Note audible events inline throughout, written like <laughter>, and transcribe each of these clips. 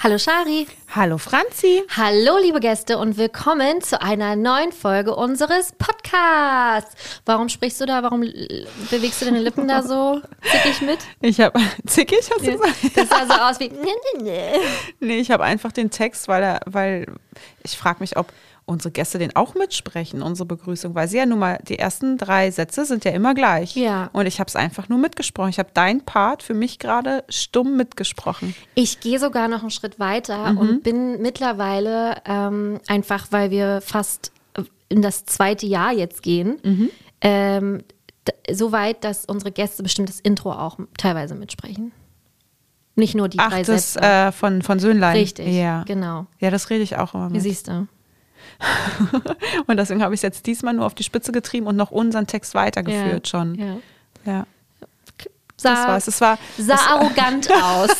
Hallo Shari. Hallo Franzi. Hallo liebe Gäste und willkommen zu einer neuen Folge unseres Podcasts. Warum sprichst du da? Warum bewegst du deine Lippen da so <laughs> zickig mit? Ich habe <laughs> zickig, hast du gesagt? Das sah so aus wie. <laughs> Nee, ich habe einfach den Text, weil er, weil ich frage mich, ob unsere Gäste den auch mitsprechen, unsere Begrüßung, weil sie ja nun mal, die ersten drei Sätze sind ja immer gleich. Ja. Und ich habe es einfach nur mitgesprochen. Ich habe deinen Part für mich gerade stumm mitgesprochen. Ich gehe sogar noch einen Schritt weiter und bin mittlerweile ähm, einfach, weil wir fast in das zweite Jahr jetzt gehen, ähm, d- so weit, dass unsere Gäste bestimmt das Intro auch teilweise mitsprechen. Nicht nur die Ach, drei das Sätze. äh, von, von Söhnlein. Richtig, Ja. genau. Ja, das rede ich auch immer Wie mit. siehst du? <laughs> Und deswegen habe ich es jetzt diesmal nur auf die Spitze getrieben und noch unseren Text weitergeführt Ja, schon. Ja. Ja. Sah, Das war's. Es war, sah arrogant <laughs> aus.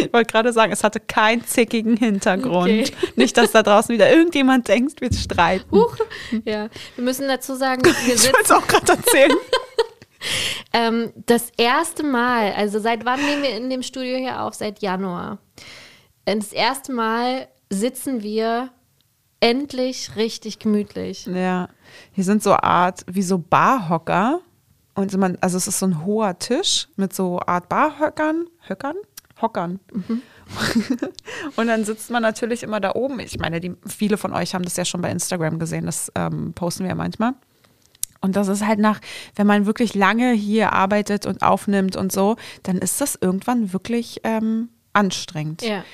Ich wollte gerade sagen, es hatte keinen zickigen Hintergrund. Okay. <laughs> Nicht, dass da draußen wieder irgendjemand denkt, wir streiten. Huch. Ja, wir müssen dazu sagen, wir ich sitzen wollte es auch gerade erzählen. ähm, das erste Mal, also seit wann nehmen wir in dem Studio hier auf? Seit Januar. Das erste Mal sitzen wir endlich richtig gemütlich. ja, hier sind so Art wie so Barhocker. Und man, also es ist so ein hoher Tisch mit so Art Barhockern. Höckern? Hockern. <laughs> und dann sitzt man natürlich immer da oben. Ich meine, die, viele von euch haben das ja schon bei Instagram gesehen. Das ähm, posten wir ja manchmal. Und das ist halt nach, wenn man wirklich lange hier arbeitet und aufnimmt und so, dann ist das irgendwann wirklich ähm, anstrengend. Ja.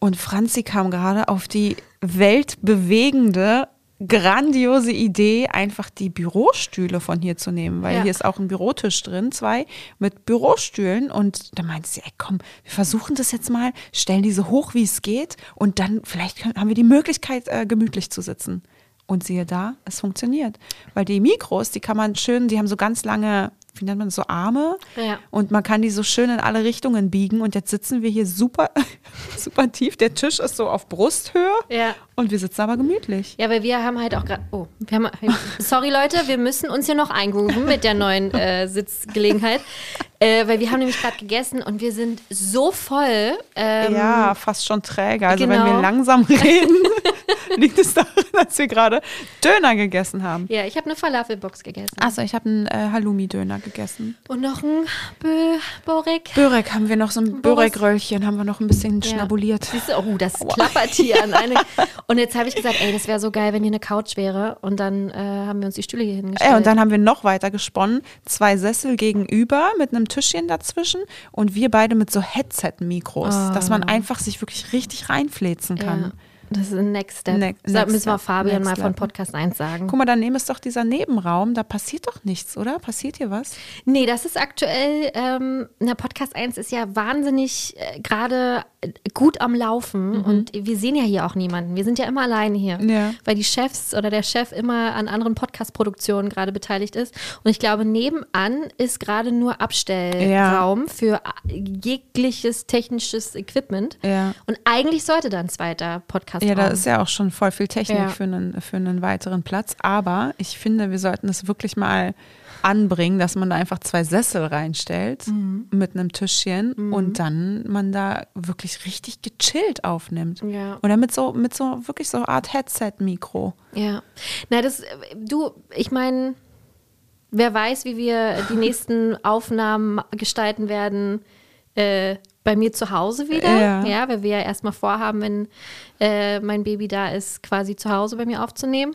Und Franzi kam gerade auf die weltbewegende, grandiose Idee, einfach die Bürostühle von hier zu nehmen, weil Ja. hier ist auch ein Bürotisch drin, zwei mit Bürostühlen. Und da meinte sie, ey, komm, wir versuchen das jetzt mal, stellen die so hoch, wie es geht und dann vielleicht können, haben wir die Möglichkeit, äh, gemütlich zu sitzen. Und siehe da, es funktioniert. Weil die Mikros, die kann man schön, die haben so ganz lange, wie nennt man das, so Arme. Ja. Und man kann die so schön in alle Richtungen biegen. Und jetzt sitzen wir hier super, <laughs> super tief. Der Tisch ist so auf Brusthöhe. Ja. Und wir sitzen aber gemütlich. Ja, weil wir haben halt auch gerade. Oh, wir haben, <laughs> sorry Leute, wir müssen uns hier noch eingrooven mit der neuen äh, Sitzgelegenheit. Äh, weil wir haben nämlich gerade gegessen und wir sind so voll. Ähm, ja, fast schon träge. Also genau. wenn wir langsam <laughs> reden, <laughs> liegt es daran, dass wir gerade Döner gegessen haben. Ja, ich habe eine Falafelbox gegessen. Achso, ich habe einen äh, Halloumi-Döner gegessen. Und noch ein Bö Borik. Börek haben wir noch, so ein. Börek-Röllchen haben wir noch ein bisschen Ja. schnabuliert. Siehst du, oh, das klappert hier an eine. <laughs> Und jetzt habe ich gesagt, ey, das wäre so geil, wenn hier eine Couch wäre. Und dann äh, haben wir uns die Stühle hier hingestellt. Ja, und dann haben wir noch weiter gesponnen. Zwei Sessel gegenüber mit einem Tischchen dazwischen und wir beide mit so Headset-Mikros, dass man einfach sich wirklich richtig reinfläzen kann. ja, das ist ein Next Step. Ne- das next müssen wir Fabian next mal von. Podcast 1 sagen. Guck mal, daneben ist doch dieser Nebenraum, da passiert doch nichts, oder? Passiert hier was? Nee, das ist aktuell, ähm, na, Podcast 1 ist ja wahnsinnig äh, gerade gut am Laufen und wir sehen ja hier auch niemanden. Wir sind ja immer alleine hier, Ja. weil die Chefs oder der Chef immer an anderen Podcast-Produktionen gerade beteiligt ist. Und ich glaube, nebenan ist gerade nur Abstellraum für äh, jegliches technisches Equipment. Ja. Und eigentlich sollte da ein zweiter Podcast Ja, da ist ja auch schon voll viel Technik Ja. für, einen, für einen weiteren Platz. Aber ich finde, wir sollten es wirklich mal anbringen, dass man da einfach zwei Sessel reinstellt Mhm. mit einem Tischchen und dann man da wirklich richtig gechillt aufnimmt. Ja. Oder mit so, mit so wirklich so eine Art Headset-Mikro. Ja. Na, das, du, ich meine, wer weiß, wie wir die nächsten <laughs> Aufnahmen gestalten werden äh, bei mir zu Hause wieder. Ja. Ja, weil wir ja erstmal vorhaben, wenn äh, mein Baby da ist, quasi zu Hause bei mir aufzunehmen.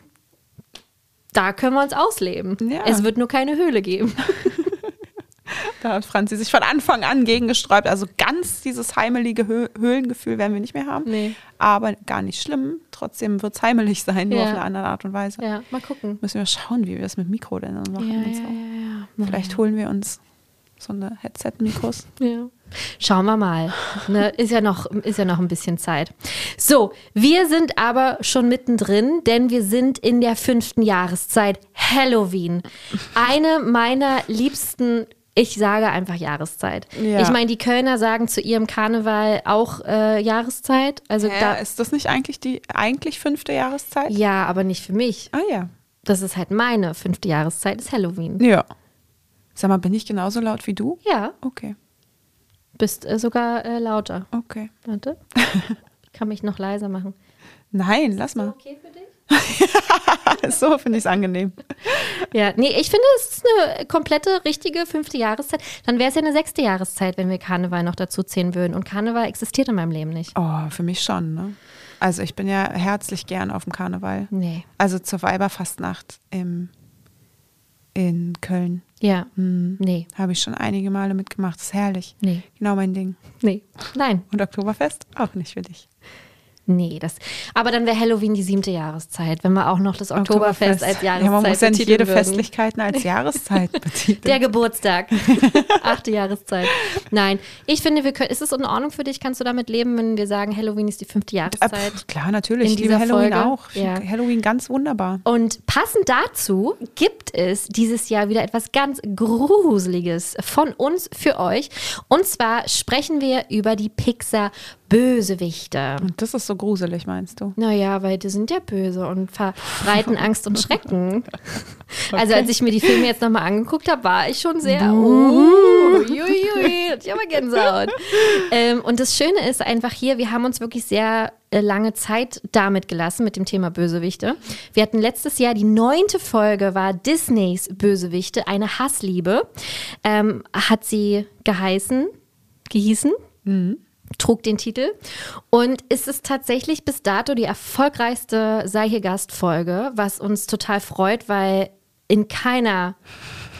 Da können wir uns ausleben. Ja. Es wird nur keine Höhle geben. <laughs> Da hat Franzi sich von Anfang an gegen gesträubt. Also ganz dieses heimelige Hö Höhlengefühl werden wir nicht mehr haben. Nee. Aber gar nicht schlimm. Trotzdem wird es heimelig sein, nur Ja. auf eine andere Art und Weise. Ja, mal gucken. Müssen wir schauen, wie wir das mit Mikro denn dann machen. Ja, so. Vielleicht holen wir uns so eine Headset-Mikros. Ja. Schauen wir mal. Ne, ist, ja noch, ist ja noch ein bisschen Zeit. So, wir sind aber schon mittendrin, denn wir sind in der fünften Jahreszeit Halloween. Eine meiner liebsten Ich sage einfach Jahreszeit. Ja. Ich meine, die Kölner sagen zu ihrem Karneval auch äh, Jahreszeit. Also Hä, da, ist das nicht eigentlich die eigentlich fünfte Jahreszeit? ja, aber nicht für mich. Ah ja. Das ist halt meine fünfte Jahreszeit, ist Halloween. Ja. Sag mal, bin ich genauso laut wie du? Ja, Okay, bist äh, sogar äh, lauter. okay. Warte. Ich <laughs> kann mich noch leiser machen. Nein, lass mal. Okay für dich? <laughs> so finde ich es angenehm. Ja, nee, ich finde, es ist eine komplette, richtige fünfte Jahreszeit. Dann wäre es ja eine sechste Jahreszeit, wenn wir Karneval noch dazu zählen würden. Und Karneval existiert in meinem Leben nicht. Oh, für mich schon, ne? Also ich bin ja herzlich gern auf dem Karneval. Nee. Also zur Weiberfastnacht im, in Köln. Ja. Hm. Nee. Habe ich schon einige Male mitgemacht. Das ist herrlich. Nee. Genau mein Ding. Nee. Nein. Und Oktoberfest? Auch nicht für dich. Nee, das. Aber dann wäre Halloween die siebte Jahreszeit, wenn wir auch noch das Oktoberfest, als Jahreszeit Ja, man muss ja nicht jede würden. Festlichkeiten als <laughs> Jahreszeit betiteln. Der Geburtstag. <laughs> Achte Jahreszeit. Nein, ich finde, wir können, ist es in Ordnung für dich? Kannst du damit leben, wenn wir sagen, Halloween ist die fünfte Jahreszeit? pf, klar, natürlich. in Ich liebe Halloween Folge. auch. Ja. Halloween ganz wunderbar. Und passend dazu gibt es dieses Jahr wieder etwas ganz Gruseliges von uns für euch. Und zwar sprechen wir über die Pixar Bösewichte. Und das ist so gruselig, meinst du? Naja, weil die sind ja böse und verbreiten <laughs> Angst und Schrecken. <laughs> Also als ich mir die Filme jetzt nochmal angeguckt habe, war ich schon sehr, uh, uiuiui, hatte ich aber Gänsehaut. <laughs> ähm, und das Schöne ist einfach hier, wir haben uns wirklich sehr äh, lange Zeit damit gelassen mit dem Thema Bösewichte. Wir hatten letztes Jahr die neunte Folge war Disneys Bösewichte, eine Hassliebe, ähm, hat sie geheißen, gehießen trug den Titel. Und ist es tatsächlich bis dato die erfolgreichste Sei hier Gastfolge, was uns total freut, weil in keiner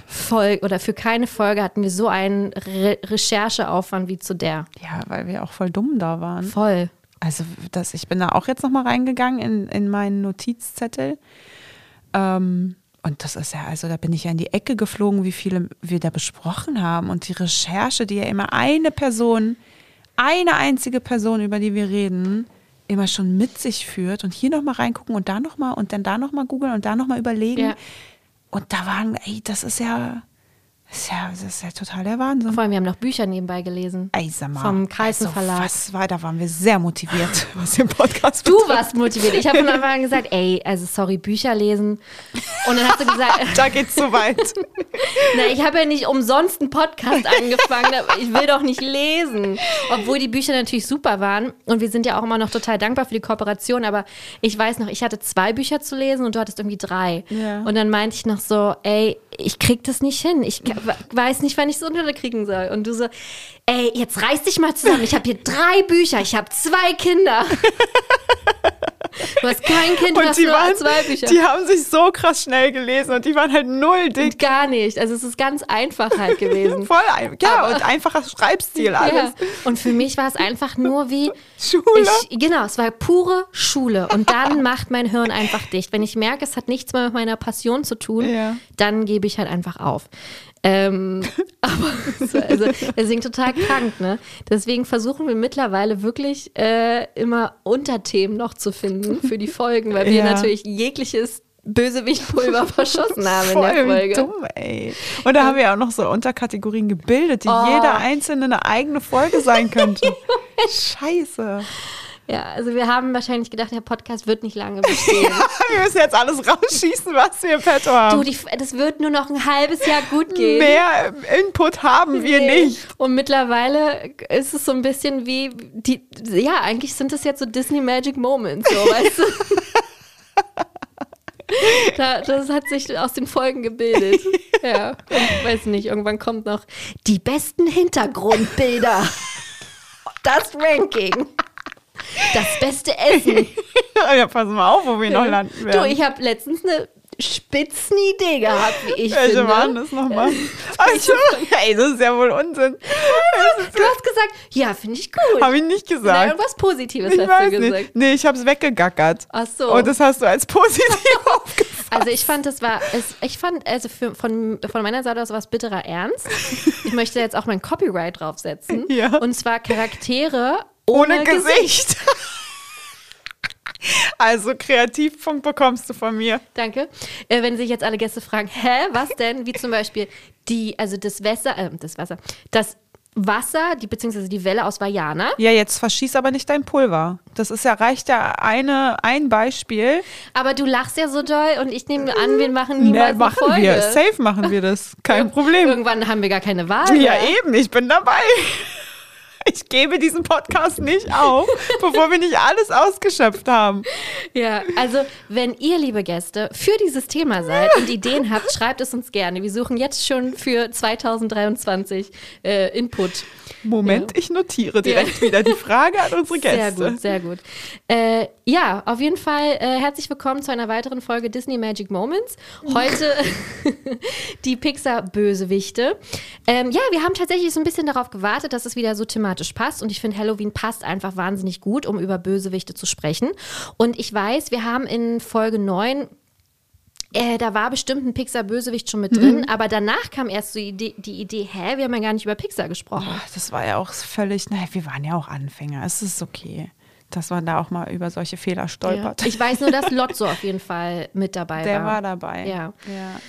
Folge oder für keine Folge hatten wir so einen Re Rechercheaufwand wie zu der. Ja, weil wir auch voll dumm da waren. Voll. Also das, ich bin da auch jetzt nochmal reingegangen in, in meinen Notizzettel. Ähm, und das ist ja, also da bin ich ja in die Ecke geflogen, wie viele wir da besprochen haben. Und die Recherche, die ja immer eine Person, eine einzige Person, über die wir reden, immer schon mit sich führt. Und hier nochmal reingucken und da nochmal und dann da nochmal googeln und da nochmal überlegen. Ja. Und da waren, ey, das ist ja, das ist ja, das ist ja total der Wahnsinn. Vor allem, wir haben noch Bücher nebenbei gelesen. Ey, sag mal, Vom Carlsen also, Verlag. Was war, da waren wir sehr motiviert, <laughs> was den Podcast Du betrifft. warst motiviert. Ich habe von Anfang an gesagt, ey, also sorry, Bücher lesen. Und dann hast du gesagt, <laughs> Da geht's zu weit. <laughs> Na, ich habe ja nicht umsonst einen Podcast angefangen. Ich will doch nicht lesen. Obwohl die Bücher natürlich super waren. Und wir sind ja auch immer noch total dankbar für die Kooperation. Aber ich weiß noch, ich hatte zwei Bücher zu lesen und du hattest irgendwie drei. Ja. Und dann meinte ich noch so, ey, ich krieg das nicht hin. Ich weiß nicht, wann ich es unterkriegen soll. Und du so, ey, jetzt reiß dich mal zusammen. Ich habe hier drei Bücher. Ich habe zwei Kinder. Du hast kein Kind, du Und hast die, nur waren, zwei Bücher. die haben sich so krass schnell gelesen und die waren halt null dick. Gar nicht. Also es ist ganz einfach halt <laughs> gewesen. Voll ein, ja, Aber- und einfacher Schreibstil alles. Ja. Und für mich war es einfach nur wie Schule. Ich, genau, es war pure Schule. Und dann <laughs> macht mein Hirn einfach dicht. Wenn ich merke, es hat nichts mehr mit meiner Passion zu tun, Ja. dann gebe ich halt einfach auf. Ähm, <laughs> aber es war- also, deswegen total krank, ne? Deswegen versuchen wir mittlerweile wirklich äh, immer Unterthemen noch zu finden für die Folgen, weil wir Ja. natürlich jegliches Bösewichtpulver <laughs> verschossen haben in der Folge. dumm, ey. Und da haben wir auch noch so Unterkategorien gebildet, die Oh. jeder einzelne eine eigene Folge sein könnte. <laughs> Scheiße. Ja, also wir haben wahrscheinlich gedacht, der Podcast wird nicht lange bestehen. <laughs> Wir müssen jetzt alles rausschießen, was wir im Petto haben. Du, die, das wird nur noch ein halbes Jahr gut gehen. Mehr Input haben wir Nee. nicht. Und mittlerweile ist es so ein bisschen wie die, ja, eigentlich sind das jetzt so Disney Magic Moments, so, weißt du? <laughs> Da, das hat sich aus den Folgen gebildet. Ja, und weiß nicht, irgendwann kommt noch die besten Hintergrundbilder. <laughs> Das Ranking. Das beste Essen. <laughs> Ja, pass mal auf, wo wir noch landen Du, werden. ich habe letztens eine Spitzenidee gehabt, wie ich Welche finde. waren das nochmal? <laughs> Also, <laughs> ey, das ist ja wohl Unsinn. Du hast gesagt, ja, finde ich gut. Habe ich nicht gesagt. irgendwas Positives Ich hast du gesagt. nicht. Nee, ich habe es weggegackert. Ach so. Und das hast du als positiv aufgefasst. Also ich fand, das war, es, ich fand, also für, von, von meiner Seite aus war es bitterer Ernst. Ich möchte jetzt auch mein Copyright draufsetzen. Ja. Und zwar Charaktere ohne, Ohne Gesicht. <laughs> Also Kreativpunkt bekommst du von mir. Danke. Äh, wenn sich jetzt alle Gäste fragen, hä, was denn? Wie zum Beispiel die, also das Wasser, äh, das Wasser, das Wasser, die, beziehungsweise die Welle aus Vajana. Ja, jetzt verschieß aber nicht dein Pulver. Das ist ja, reicht ja eine, ein Beispiel. Aber du lachst ja so doll und ich nehme an, wir machen niemals Ne, machen Folge. wir. Safe machen wir das. Kein Problem. Irgendwann haben wir gar keine Wahl. Ja, mehr. eben, ich bin dabei. <laughs> Ich gebe diesen Podcast nicht auf, bevor wir nicht alles ausgeschöpft haben. Ja, also wenn ihr, liebe Gäste, für dieses Thema seid und Ideen habt, schreibt es uns gerne. Wir suchen jetzt schon für 2023 äh, Input. Moment, ich notiere direkt wieder die Frage an unsere Gäste. Sehr gut, sehr gut. Äh, ja, auf jeden Fall äh, herzlich willkommen zu einer weiteren Folge Disney Magic Moments. Heute <laughs> die Pixar-Bösewichte. Ähm, ja, wir haben tatsächlich so ein bisschen darauf gewartet, dass es wieder so thematisch passt. Und ich finde, Halloween passt einfach wahnsinnig gut, um über Bösewichte zu sprechen. Und ich weiß, wir haben in Folge 9 äh, da war bestimmt ein Pixar-Bösewicht schon mit drin, aber danach kam erst so die Idee, die Idee, hä, wir haben ja gar nicht über Pixar gesprochen. Ach, Das war ja auch völlig, naja, wir waren ja auch Anfänger. Es ist okay, dass man da auch mal über solche Fehler Ja. stolpert. Ich weiß nur, dass <laughs> Lotso auf jeden Fall mit dabei Der war. war dabei. Ja. ja.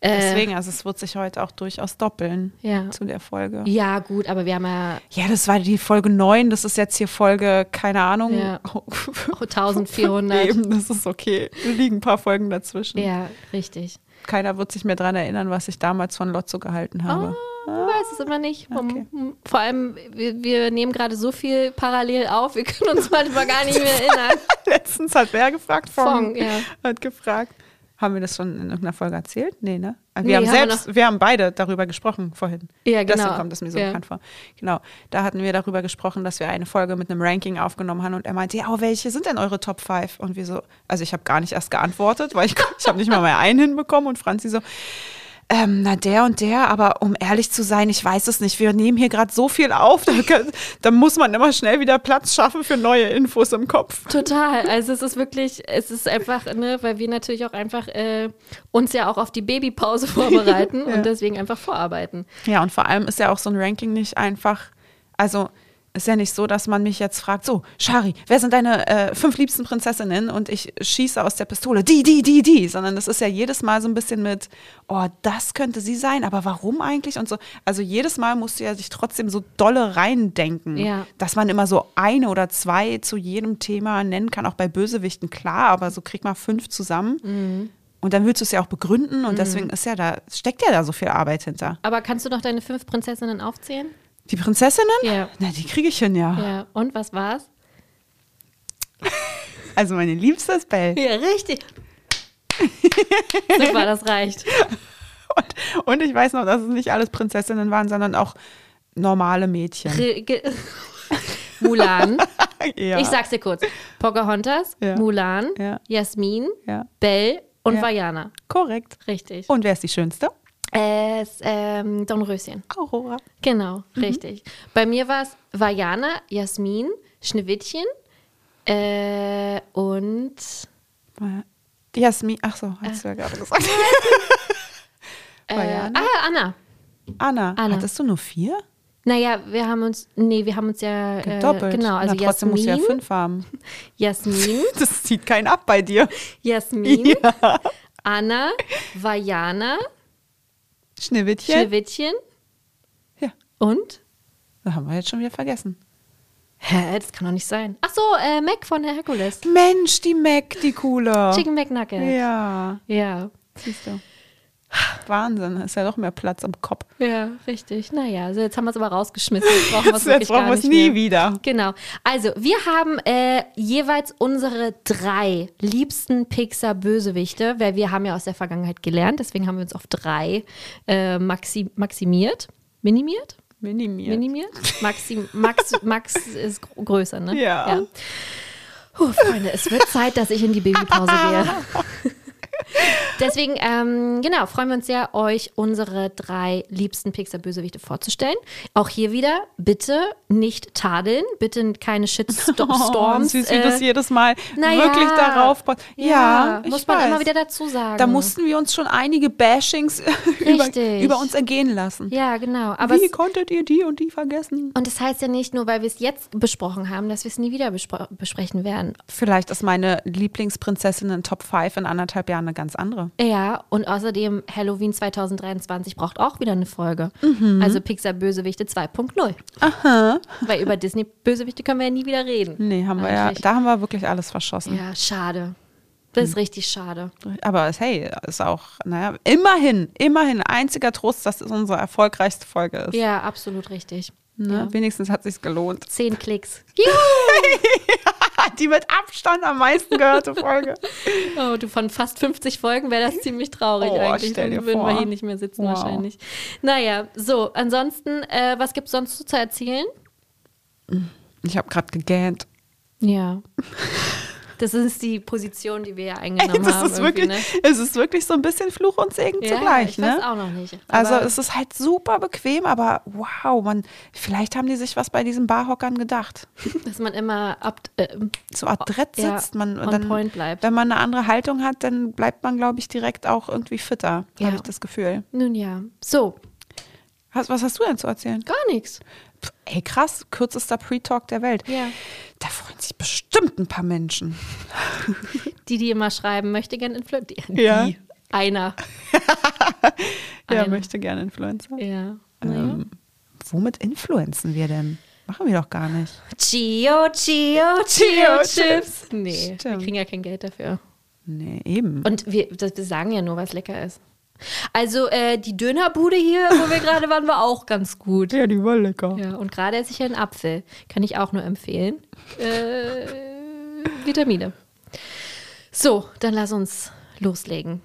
Äh, Deswegen, also es wird sich heute auch durchaus doppeln Ja. zu der Folge. Ja, gut, aber wir haben ja Ja, das war die Folge 9, das ist jetzt hier Folge, keine Ahnung. Ja. <laughs> 1400. Eben, das ist okay. Da liegen ein paar Folgen dazwischen. Ja, richtig. Keiner wird sich mehr daran erinnern, was ich damals von Lotso gehalten habe. Du weißt es immer nicht. Okay. Vor allem, wir, wir nehmen gerade so viel parallel auf, wir können uns <laughs> manchmal gar nicht mehr erinnern. <laughs> Letztens hat wer gefragt? Fong, Fong, ja. Hat gefragt. Haben wir das schon in irgendeiner Folge erzählt? Nee, ne? Wir Nee, haben haben wir selbst, wir, haben beide darüber gesprochen vorhin. Ja, genau. Deswegen kommt es mir so Ja. bekannt vor. Genau. Da hatten wir darüber gesprochen, dass wir eine Folge mit einem Ranking aufgenommen haben und er meinte, ja, oh, welche sind denn eure Top 5? Und wir so, also ich habe gar nicht erst geantwortet, weil ich, <laughs> ich habe nicht mal mehr einen hinbekommen und Franzi so, ähm, na der und der, aber um ehrlich zu sein, ich weiß es nicht. Wir nehmen hier gerade so viel auf, da, kann- da muss man immer schnell wieder Platz schaffen für neue Infos im Kopf. Total. Also es ist wirklich, es ist einfach, ne, weil wir natürlich auch einfach äh, uns ja auch auf die Babypause <laughs> vorbereiten Ja. und deswegen einfach vorarbeiten. Ja, und vor allem ist ja auch so ein Ranking nicht einfach, also ist ja nicht so, dass man mich jetzt fragt, so, Shari, wer sind deine äh, fünf liebsten Prinzessinnen? Und ich schieße aus der Pistole, die, die, die, die. Sondern das ist ja jedes Mal so ein bisschen mit, oh, das könnte sie sein, aber warum eigentlich? Und so. Also jedes Mal musst du ja sich trotzdem so dolle reindenken, Ja. dass man immer so eine oder zwei zu jedem Thema nennen kann, auch bei Bösewichten, klar, aber so krieg mal fünf zusammen. Und dann willst du es ja auch begründen und deswegen ist ja da, steckt ja da so viel Arbeit hinter. Aber kannst du noch deine fünf Prinzessinnen aufzählen? Die Prinzessinnen? Ja. Na, die kriege ich hin, ja. Ja. Und was war's? Also meine liebste ist Belle. Ja, richtig. Super, das reicht. Und, und ich weiß noch, dass es nicht alles Prinzessinnen waren, sondern auch normale Mädchen. Re- <laughs> Mulan. <laughs> ja. Ich sag's dir kurz. Pocahontas, Ja. Mulan, Ja. Jasmin, Ja, Belle und Ja. Vajana. korrekt. Richtig. Und wer ist die schönste? Äh, ist, ähm, Dornröschen. Aurora. Genau, Mhm. richtig. Bei mir war es Vajana, Jasmin, Schneewittchen äh, und Jasmin, ach so, hast du ja gerade gesagt. <laughs> äh, Vajana? ah, Anna. Anna, Anna. hattest du nur vier? Naja, wir haben uns, nee, wir haben uns ja äh, Gedoppelt. genau, also Na, trotzdem musst du ja Jasmin, fünf haben. <laughs> Jasmin, <laughs> Das zieht keinen ab bei dir. Jasmin, Anna, Vajana, Schneewittchen. Schneewittchen Ja, und das haben wir jetzt schon wieder vergessen. Hä, das kann doch nicht sein. Ach so, äh, Mac von Herkules. Mensch, die Mac, die coole. Chicken McNugget. Ja, Ja. siehst du. Wahnsinn, ist ja doch mehr Platz am Kopf. Ja, richtig. Naja, also jetzt haben wir es aber rausgeschmissen. Jetzt brauchen wir es Jetzt, brauchen nicht nie mehr. wieder. Genau. Also, wir haben äh, jeweils unsere drei liebsten Pixar-Bösewichte, weil wir haben ja aus der Vergangenheit gelernt, deswegen haben wir uns auf drei äh, maxi maximiert. Minimiert? Minimiert. Minimiert? Maxim, Max, Max ist gr- größer, ne? Ja. Puh, Freunde, es wird Zeit, dass ich in die Babypause gehe. <laughs> <laughs> Deswegen, ähm, genau, freuen wir uns sehr, euch unsere drei liebsten Pixar-Bösewichte vorzustellen. Auch hier wieder, bitte nicht tadeln, bitte keine Shitstorms. <laughs> Oh, süß, wie das äh, jedes Mal naja, wirklich darauf. Ja, ich muss man weiß. immer wieder dazu sagen. Da mussten wir uns schon einige Bashings <laughs> über, über uns ergehen lassen. ja, genau. Aber Wie es, konntet ihr die und die vergessen? und das heißt ja nicht nur, weil wir es jetzt besprochen haben, dass wir es nie wieder bespro besprechen werden. Vielleicht ist meine Lieblingsprinzessin in Top 5 in anderthalb Jahren eine ganz andere. Ja, und außerdem Halloween 2023 braucht auch wieder eine Folge. Mhm. Also Pixar Bösewichte 2.0. Aha. Weil über Disney Bösewichte können wir ja nie wieder reden. Nee, haben wir ja, da haben wir wirklich alles verschossen. Ja, schade. Das ist richtig schade. Aber es- hey, ist auch, naja, immerhin, immerhin, einziger Trost, dass es unsere erfolgreichste Folge ist. Ja, absolut richtig. Ne? Ja. Wenigstens hat sich's gelohnt. Zehn Klicks. <laughs> <laughs> Die mit Abstand am meisten gehörte Folge. <laughs> Oh, du von fast 50 Folgen wäre das <laughs> ziemlich traurig Oh, eigentlich. Dann würden vor. wir hier nicht mehr sitzen Wow. wahrscheinlich. Naja, so, ansonsten, äh, was gibt es sonst so zu erzählen? Ich habe gerade gegähnt. Ja. Das ist die Position, die wir ja eingenommen Es haben. ist, wirklich, irgendwie, es ist wirklich so ein bisschen Fluch und Segen ne? zugleich. ich ne? weiß auch noch nicht. Also es ist halt super bequem, aber wow, man, vielleicht haben die sich was bei diesen Barhockern gedacht. <laughs> dass man immer ab, äh, So adrett Ja, sitzt man on und dann, point bleibt. wenn man eine andere Haltung hat, dann bleibt man, glaube ich, direkt auch irgendwie fitter, Ja. habe ich das Gefühl. nun ja. So, Was, was hast du denn zu erzählen? gar nichts. Ey, krass, kürzester Pre-Talk der Welt. Ja. Da freuen sich bestimmt ein paar Menschen. <laughs> Die, die immer schreiben, möchte gerne Influencer. Ja. Die. Einer. <laughs> Ja, Eine. möchte gerne Influencer. Ja. Ähm, womit influenzen wir denn? Machen wir doch gar nicht. Chio, Chio, Chio Chips. Nee, wir Stimmt. kriegen ja kein Geld dafür. Nee, eben. Und wir, das, wir sagen ja nur, was lecker ist. Also äh, die Dönerbude hier, wo wir <laughs> gerade waren, war auch ganz gut. ja, die war lecker. Ja, und gerade esse ich ja einen Apfel. Kann ich auch nur empfehlen. Äh, Vitamine. So, dann lass uns loslegen.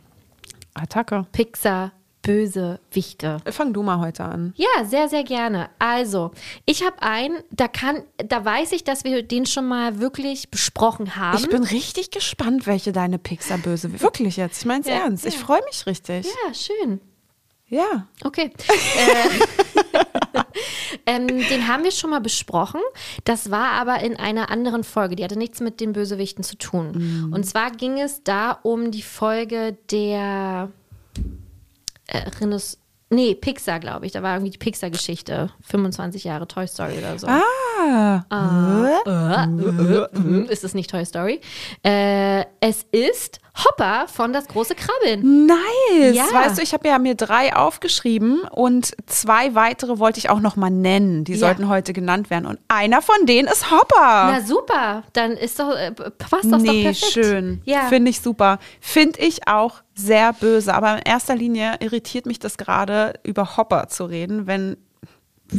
Attacke. Pixar, böse Wichte. Fang du mal heute an. Ja, sehr, sehr gerne. Also, ich habe einen, da kann, da weiß ich, dass wir den schon mal wirklich besprochen haben. Ich bin richtig gespannt, welche deine Pixar-Böse. Wirklich jetzt, ich meine es Ja, ernst. Ich ja. freue mich richtig. ja, schön. Ja. Okay. äh, <laughs> ähm, den haben wir schon mal besprochen. Das war aber in einer anderen Folge. Die hatte nichts mit den Bösewichten zu tun. Und zwar ging es da um die Folge der äh, Renaissance. Nee, Pixar, glaube ich. Da war irgendwie die Pixar-Geschichte. 25 Jahre Toy Story oder so. Ah. Ist es nicht Toy Story? Äh, es ist Hopper von Das große Krabbeln. Nice. Ja. Weißt du, ich habe ja mir drei aufgeschrieben und zwei weitere wollte ich auch noch mal nennen. Die Ja. sollten heute genannt werden. Und einer von denen ist Hopper. Na super, dann ist doch, äh, passt das doch nee, perfekt. schön. Ja. Finde ich super. Finde ich auch sehr böse. Aber in erster Linie irritiert mich das gerade, über Hopper zu reden, wenn.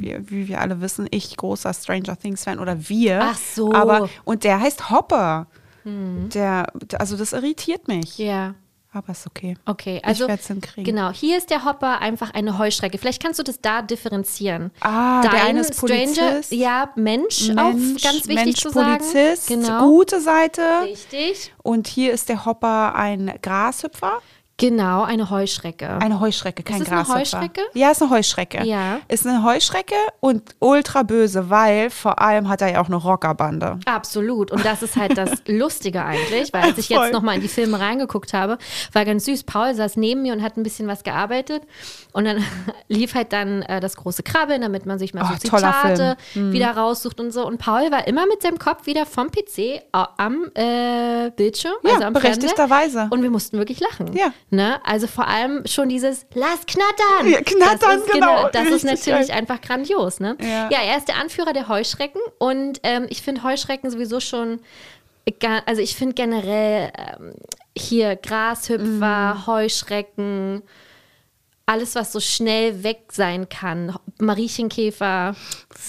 Wir, wie wir alle wissen, ich großer Stranger Things Fan oder wir. Ach so. Hm. Aber und der heißt Hopper. Der, der, also das irritiert mich. Ja. Aber ist okay. Okay, also werd's hinkriegen. genau, hier ist der Hopper einfach eine Heuschrecke. Vielleicht kannst du das da differenzieren. Ah, der Dein eine ist Polizist. ja, Mensch, Mensch, auch ganz wichtig Mensch, zu sagen. Polizist, Genau. gute Seite. Richtig. Und hier ist der Hopper ein Grashüpfer. Genau, eine Heuschrecke. Eine Heuschrecke, kein es eine Grashüpfer. Heuschrecke? Ja, ist eine Heuschrecke. Ja. Ist eine Heuschrecke und ultra böse, weil vor allem hat er ja auch eine Rockerbande. Absolut. Und das ist halt das <laughs> Lustige eigentlich, weil als ich Voll. jetzt nochmal in die Filme reingeguckt habe, war ganz süß. Paul saß neben mir und hat ein bisschen was gearbeitet. Und dann <laughs> lief halt dann äh, das große Krabbeln, damit man sich mal Oh, so Zitate Film. Mhm. wieder raussucht und so. Und Paul war immer mit seinem Kopf wieder vom PC äh, am äh, Bildschirm, Ja, also am Fernseher. berechtigterweise. Und wir mussten wirklich lachen. Ja. Ne? Also vor allem schon dieses Lass knattern. Ja, knattern, das ist, genau. Das ist natürlich geil. einfach grandios. Ne? Ja. ja, er ist der Anführer der Heuschrecken und ähm, ich finde Heuschrecken sowieso schon, also ich finde generell ähm, hier Grashüpfer, Mhm. Heuschrecken, alles, was so schnell weg sein kann. Mariechenkäfer,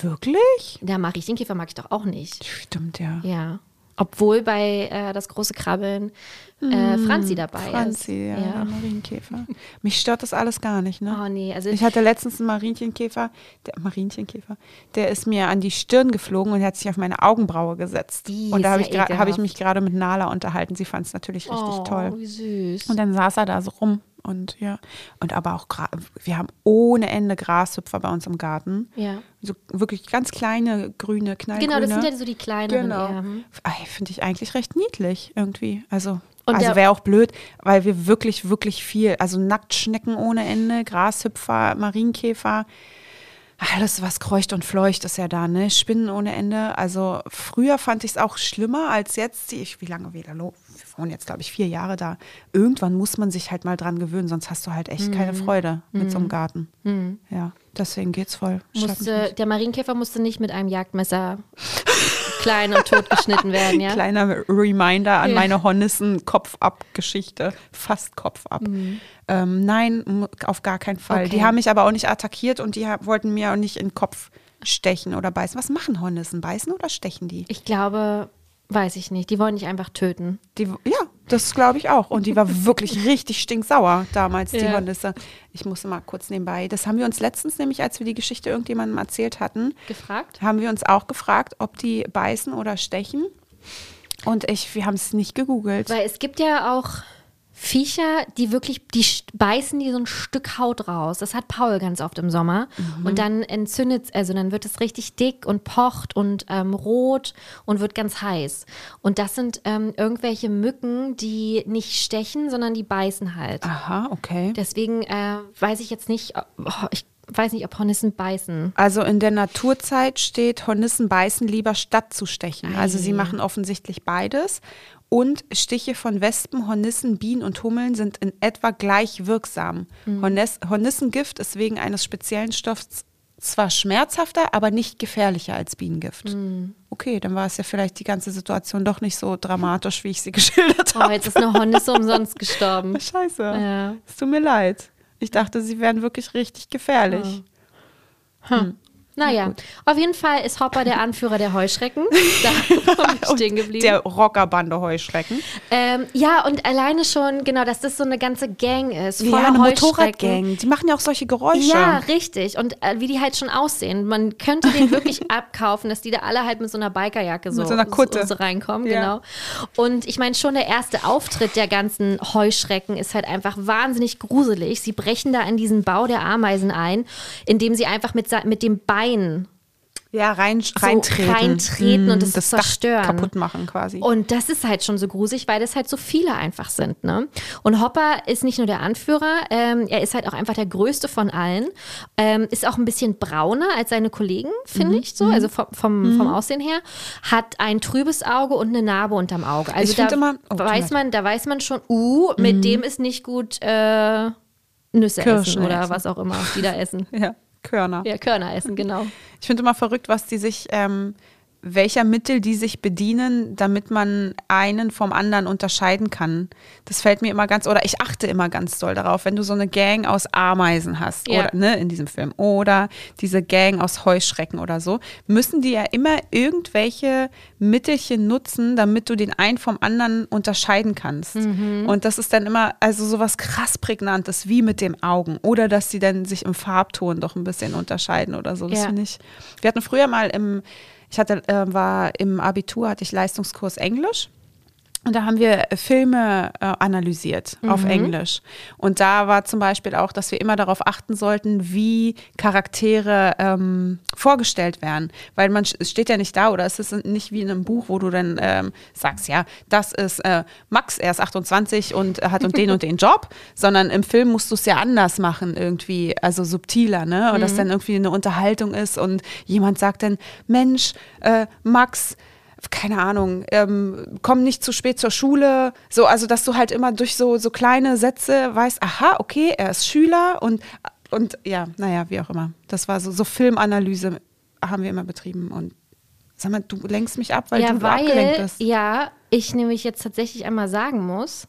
Wirklich? ja, Mariechenkäfer mag ich doch auch nicht. Stimmt, ja. Ja. Obwohl bei äh, das große Krabbeln äh, Franzi dabei Franzi, ist. ja, der Marienkäfer. Mich stört das alles gar nicht, ne? Oh nee, also Ich hatte letztens einen Marienchenkäfer, der Marienchenkäfer, der ist mir an die Stirn geflogen und hat sich auf meine Augenbraue gesetzt. Die und da habe ja ich, hab ich mich gerade mit Nala unterhalten. Sie fand es natürlich richtig oh, toll. wie süß. Und dann saß er da so rum und ja. Und aber auch, Gra wir haben ohne Ende Grashüpfer bei uns im Garten. ja. So wirklich ganz kleine, grüne, knallgrüne. Genau, das sind ja so die kleineren Genau. hm? Finde ich eigentlich recht niedlich irgendwie. Also, Und also wäre auch blöd, weil wir wirklich, wirklich viel, also Nacktschnecken ohne Ende, Grashüpfer, Marienkäfer, alles, was kreucht und fleucht, ist ja da, ne? Spinnen ohne Ende. Also früher fand ich es auch schlimmer als jetzt. Ich, wie lange lo- Wir wohnen jetzt, glaube ich, vier Jahre da. Irgendwann muss man sich halt mal dran gewöhnen, sonst hast du halt echt keine Mhm. Freude mit so einem Garten. Ja, deswegen geht's voll. Musste, der Marienkäfer musste nicht mit einem Jagdmesser <laughs> klein und tot geschnitten werden, ja? Kleiner Reminder an Ja. meine Hornissen-Kopf-ab-Geschichte. Fast Kopf ab. Mhm. Ähm, nein, auf gar keinen Fall. Okay. Die haben mich aber auch nicht attackiert und die wollten mir auch nicht in den Kopf stechen oder beißen. Was machen Hornissen? Beißen oder stechen die? Ich glaube, weiß ich nicht. Die wollen dich einfach töten. die ja, das glaube ich auch. Und die war wirklich <laughs> richtig stinksauer damals, die Ja. Hornisse. Ich musste mal kurz nebenbei. Das haben wir uns letztens nämlich, als wir die Geschichte irgendjemandem erzählt hatten, Gefragt? haben wir uns auch gefragt, ob die beißen oder stechen. Und ich, wir haben es nicht gegoogelt. Weil es gibt ja auch Viecher, die wirklich, die beißen die so ein Stück Haut raus. Das hat Paul ganz oft im Sommer. Mhm. Und dann entzündet, also dann wird es richtig dick und pocht und ähm, rot und wird ganz heiß. Und das sind ähm, irgendwelche Mücken, die nicht stechen, sondern die beißen halt. Aha, okay. Deswegen äh, weiß ich jetzt nicht, ob- oh, ich weiß nicht, ob Hornissen beißen. Also in der Naturzeit steht, Hornissen beißen lieber statt zu stechen. Also sie machen offensichtlich beides. Und Stiche von Wespen, Hornissen, Bienen und Hummeln sind in etwa gleich wirksam. Horniss Hornissengift ist wegen eines speziellen Stoffs zwar schmerzhafter, aber nicht gefährlicher als Bienengift. Okay, dann war es ja vielleicht die ganze Situation doch nicht so dramatisch, wie ich sie <laughs> geschildert Oh, habe. jetzt ist eine Hornisse umsonst gestorben. <laughs> Scheiße. Ja. Es tut mir leid. Ich dachte, sie wären wirklich richtig gefährlich. Naja, auf jeden Fall ist Hopper der Anführer der Heuschrecken. <laughs> Da stehen geblieben. Der Rockerbande Heuschrecken. Ähm, ja, und alleine schon, genau, dass das so eine ganze Gang ist. Voller Ja, eine. Motorradgang. Die machen ja auch solche Geräusche. Ja, richtig. Und äh, wie die halt schon aussehen. Man könnte den wirklich <laughs> abkaufen, dass die da alle halt mit so einer Bikerjacke so, Mit so einer Kutte. so, reinkommen. Ja. Genau. Und ich meine, schon der erste Auftritt der ganzen Heuschrecken ist halt einfach wahnsinnig gruselig. Sie brechen da in diesen Bau der Ameisen ein, indem sie einfach mit, mit dem Bein Ja, rein, so reintreten. reintreten und Mm, es das zerstören. Dach kaputt machen quasi. Und das ist halt schon so gruselig, weil das halt so viele einfach sind. Ne? Und Hopper ist nicht nur der Anführer, ähm, er ist halt auch einfach der größte von allen. Ähm, ist auch ein bisschen brauner als seine Kollegen, finde ich so, also vom, vom, vom Aussehen her. Hat ein trübes Auge und eine Narbe unterm Auge. Also Ich da immer- oh, weiß man, da weiß man schon, uh, mit dem ist nicht gut äh, Nüsse Kirschen essen oder essen. was auch immer die da essen. <laughs> ja, Körner. Ja, Körner essen, genau. Ich finde immer verrückt, was die sich, ähm, welcher Mittel die sich bedienen, damit man einen vom anderen unterscheiden kann. Das fällt mir immer ganz, oder ich achte immer ganz doll darauf, wenn du so eine Gang aus Ameisen hast, Ja. oder, ne, in diesem Film, oder diese Gang aus Heuschrecken oder so, müssen die ja immer irgendwelche Mittelchen nutzen, damit du den einen vom anderen unterscheiden kannst. Mhm. Und das ist dann immer, also sowas krass Prägnantes, wie mit dem Augen. Oder dass sie dann sich im Farbton doch ein bisschen unterscheiden oder so. Das Ja. finde ich. Wir hatten früher mal im, ich hatte, äh, war im Abitur, hatte ich Leistungskurs Englisch. Und da haben wir äh, Filme äh, analysiert auf Englisch. Und da war zum Beispiel auch, dass wir immer darauf achten sollten, wie Charaktere ähm, vorgestellt werden. Weil man es steht ja nicht da oder es ist nicht wie in einem Buch, wo du dann ähm, sagst, ja, das ist äh, Max, er ist 28 und er hat und den und den Job, <laughs> sondern im Film musst du es ja anders machen, irgendwie, also subtiler, ne? Und dass dann irgendwie eine Unterhaltung ist und jemand sagt dann, Mensch, äh, Max, keine Ahnung, ähm, komm nicht zu spät zur Schule. So, also dass du halt immer durch so, so kleine Sätze weißt, aha, okay, er ist Schüler und, und ja, naja, wie auch immer. Das war so, so Filmanalyse haben wir immer betrieben und sag mal, du lenkst mich ab, weil ja, du so abgelenkt weil, bist. ja, ich nämlich jetzt tatsächlich einmal sagen muss,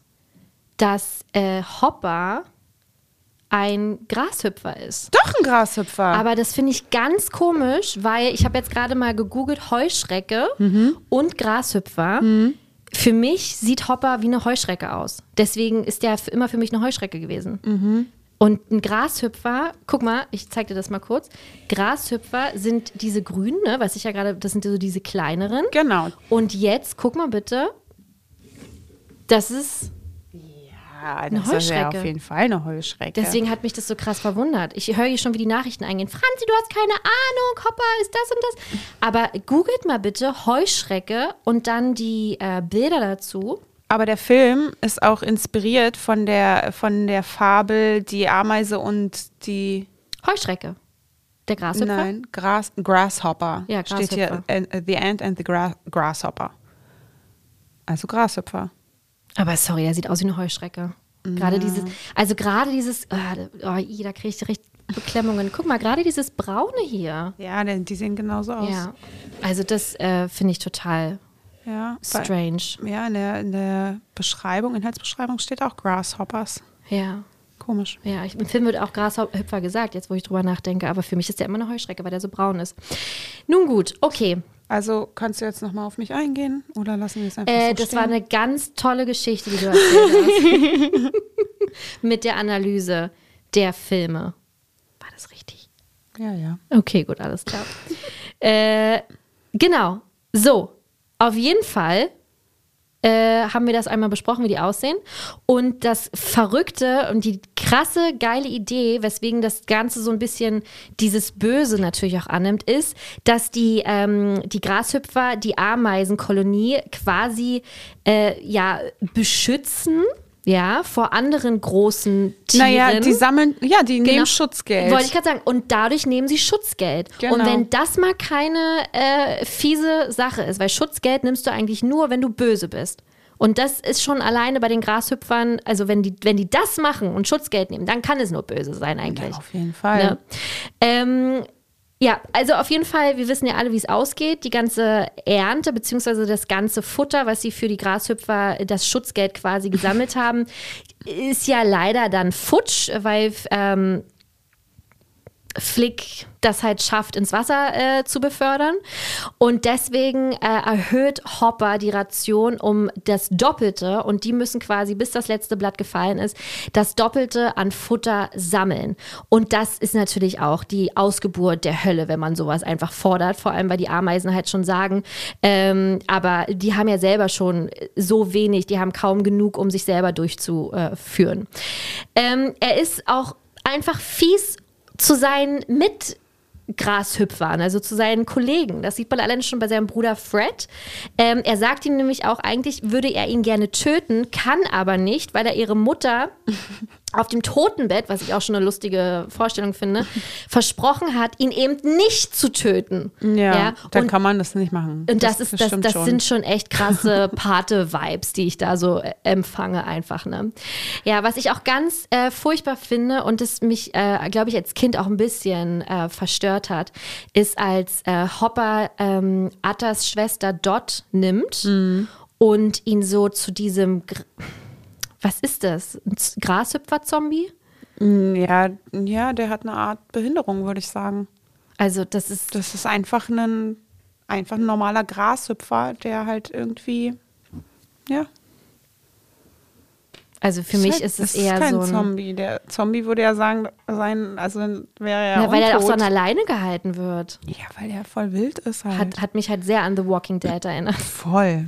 dass äh, Hopper ein Grashüpfer ist. Doch ein Grashüpfer. Aber das finde ich ganz komisch, weil ich habe jetzt gerade mal gegoogelt Heuschrecke und Grashüpfer. Für mich sieht Hopper wie eine Heuschrecke aus. Deswegen ist der immer für mich eine Heuschrecke gewesen. Und ein Grashüpfer, guck mal, ich zeig dir das mal kurz. Grashüpfer sind diese grünen, ne, was ich ja gerade, das sind so diese kleineren. genau. Und jetzt, guck mal bitte, das ist Ja, das ja Heuschrecke. auf jeden Fall eine Heuschrecke. Deswegen hat mich das so krass verwundert. Ich höre hier schon, wie die Nachrichten eingehen. Franzi, du hast keine Ahnung, Hopper ist das und das. Aber googelt mal bitte Heuschrecke und dann die äh, Bilder dazu. Aber der Film ist auch inspiriert von der, von der Fabel Die Ameise und die. Heuschrecke. Der Grashüpfer. Nein, Gras, Grasshopper. Ja, Steht hier äh, The Ant and the Gra Grasshopper. Also Grashüpfer. Aber sorry, der sieht aus wie eine Heuschrecke. Gerade dieses, also gerade dieses, oh, oh, ih, da kriege ich richtig Beklemmungen. Guck mal, gerade dieses Braune hier. Ja, denn die sehen genauso aus. Ja. Also das äh, finde ich total ja. Strange. Ja, in der, in der Beschreibung, Inhaltsbeschreibung steht auch Grasshoppers. Ja. Komisch. Ja, ich, im Film wird auch Grashüpfer gesagt, jetzt wo ich drüber nachdenke, aber für mich ist der immer eine Heuschrecke, weil der so braun ist. Nun gut, okay. Also kannst du jetzt nochmal auf mich eingehen oder lassen wir es einfach Äh, so das stehen? war eine ganz tolle Geschichte, die du erzählt hast. <laughs> Mit der Analyse der Filme. War das richtig? Ja, ja. Okay, gut, alles klar. äh, genau. So, auf jeden Fall äh, haben wir das einmal besprochen, wie die aussehen. Und das Verrückte und die krasse, geile Idee, weswegen das Ganze so ein bisschen dieses Böse natürlich auch annimmt, ist, dass die, ähm, die Grashüpfer die Ameisenkolonie quasi äh, ja, beschützen. Ja, vor anderen großen Tieren. Naja, die sammeln, ja, die Genau. nehmen Schutzgeld. Wollte ich gerade sagen. Und dadurch nehmen sie Schutzgeld. Genau. Und wenn das mal keine äh, fiese Sache ist, weil Schutzgeld nimmst du eigentlich nur, wenn du böse bist. Und das ist schon alleine bei den Grashüpfern, also wenn die, wenn die das machen und Schutzgeld nehmen, dann kann es nur böse sein eigentlich. ja, auf jeden Fall. Ne? Ähm, ja, also auf jeden Fall, wir wissen ja alle, wie es ausgeht. Die ganze Ernte beziehungsweise das ganze Futter, was sie für die Grashüpfer, das Schutzgeld quasi gesammelt haben, <laughs> ist ja leider dann futsch, weil ähm, Flick das halt schafft, ins Wasser äh, zu befördern. Und deswegen äh, erhöht Hopper die Ration um das Doppelte und die müssen quasi, bis das letzte Blatt gefallen ist, das Doppelte an Futter sammeln. Und das ist natürlich auch die Ausgeburt der Hölle, wenn man sowas einfach fordert, vor allem weil die Ameisen halt schon sagen, ähm, aber die haben ja selber schon so wenig, die haben kaum genug, um sich selber durchzuführen. Ähm, er ist auch einfach fies zu seinen Mitgrashüpfern, also zu seinen Kollegen. Das sieht man allein schon bei seinem Bruder Fred. Ähm, er sagt ihm nämlich auch, eigentlich würde er ihn gerne töten, kann aber nicht, weil er ihre Mutter auf dem Totenbett, was ich auch schon eine lustige Vorstellung finde, <laughs> versprochen hat, ihn eben nicht zu töten. Ja, dann Und kann man das nicht machen. und das, ist, das, das schon. sind schon echt krasse <laughs> Pate-Vibes, die ich da so äh, empfange einfach. Ne? Ja, was ich auch ganz äh, furchtbar finde und das mich, äh, glaube ich, als Kind auch ein bisschen äh, verstört hat, ist, als äh, Hopper ähm, Attas Schwester Dot nimmt Mhm. und ihn so zu diesem, Gr was ist das, ein Grashüpfer-Zombie? Ja, ja, der hat eine Art Behinderung, würde ich sagen. Also das ist Das ist einfach ein, einfach ein normaler Grashüpfer, der halt irgendwie, ja. Also für mich halt- ist es das eher kein so ein. Zombie. Der Zombie würde ja sagen, sein, also wäre ja, Ja, weil er auch so an der Leine gehalten wird. Ja, weil er voll wild ist halt. Hat, hat mich halt sehr an The Walking Dead erinnert. <laughs> voll.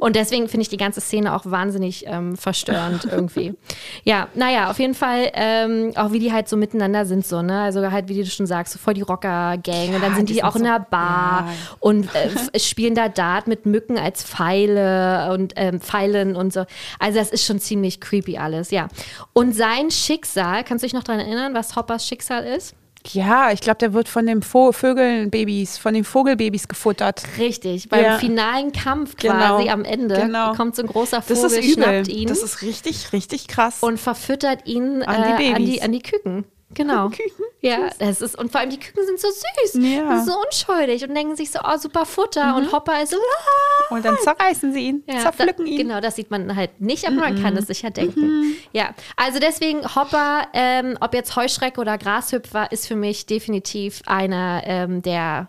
Und deswegen finde ich die ganze Szene auch wahnsinnig ähm, verstörend <laughs> irgendwie. Ja, naja, auf jeden Fall, ähm, auch wie die halt so miteinander sind, so, ne? Also halt, wie du schon sagst, so voll die Rocker-Gang. und dann Ja, sind die die, sind auch in so- der Bar ja. und äh, spielen da Dart mit Mücken als Pfeile und ähm, Pfeilen und so. Also das ist schon ziemlich creepy alles, ja. Und sein Schicksal, kannst du dich noch daran erinnern, was Hoppers Schicksal ist? Ja, ich glaube, der wird von den Vo Vögelbabys, von den Vogelbabys gefuttert. Richtig, beim Ja. finalen Kampf Genau. quasi am Ende Genau. kommt so ein großer Das Vogel, ist übel. schnappt ihn. Das ist richtig, richtig krass. und verfüttert ihn An die äh, an, Babys. die, an die Küken. Genau. <laughs> Küken. Ja, das ist, und vor allem die Küken sind so süß. Ja. So unschuldig und denken sich so, oh, super Futter. Und Hopper ist so, ah. Und dann zerreißen sie ihn, Ja, zerpflücken da, ihn. Genau, das sieht man halt nicht, aber man kann es sich ja denken. Ja, also deswegen Hopper, ähm, ob jetzt Heuschrecke oder Grashüpfer, ist für mich definitiv einer ähm, der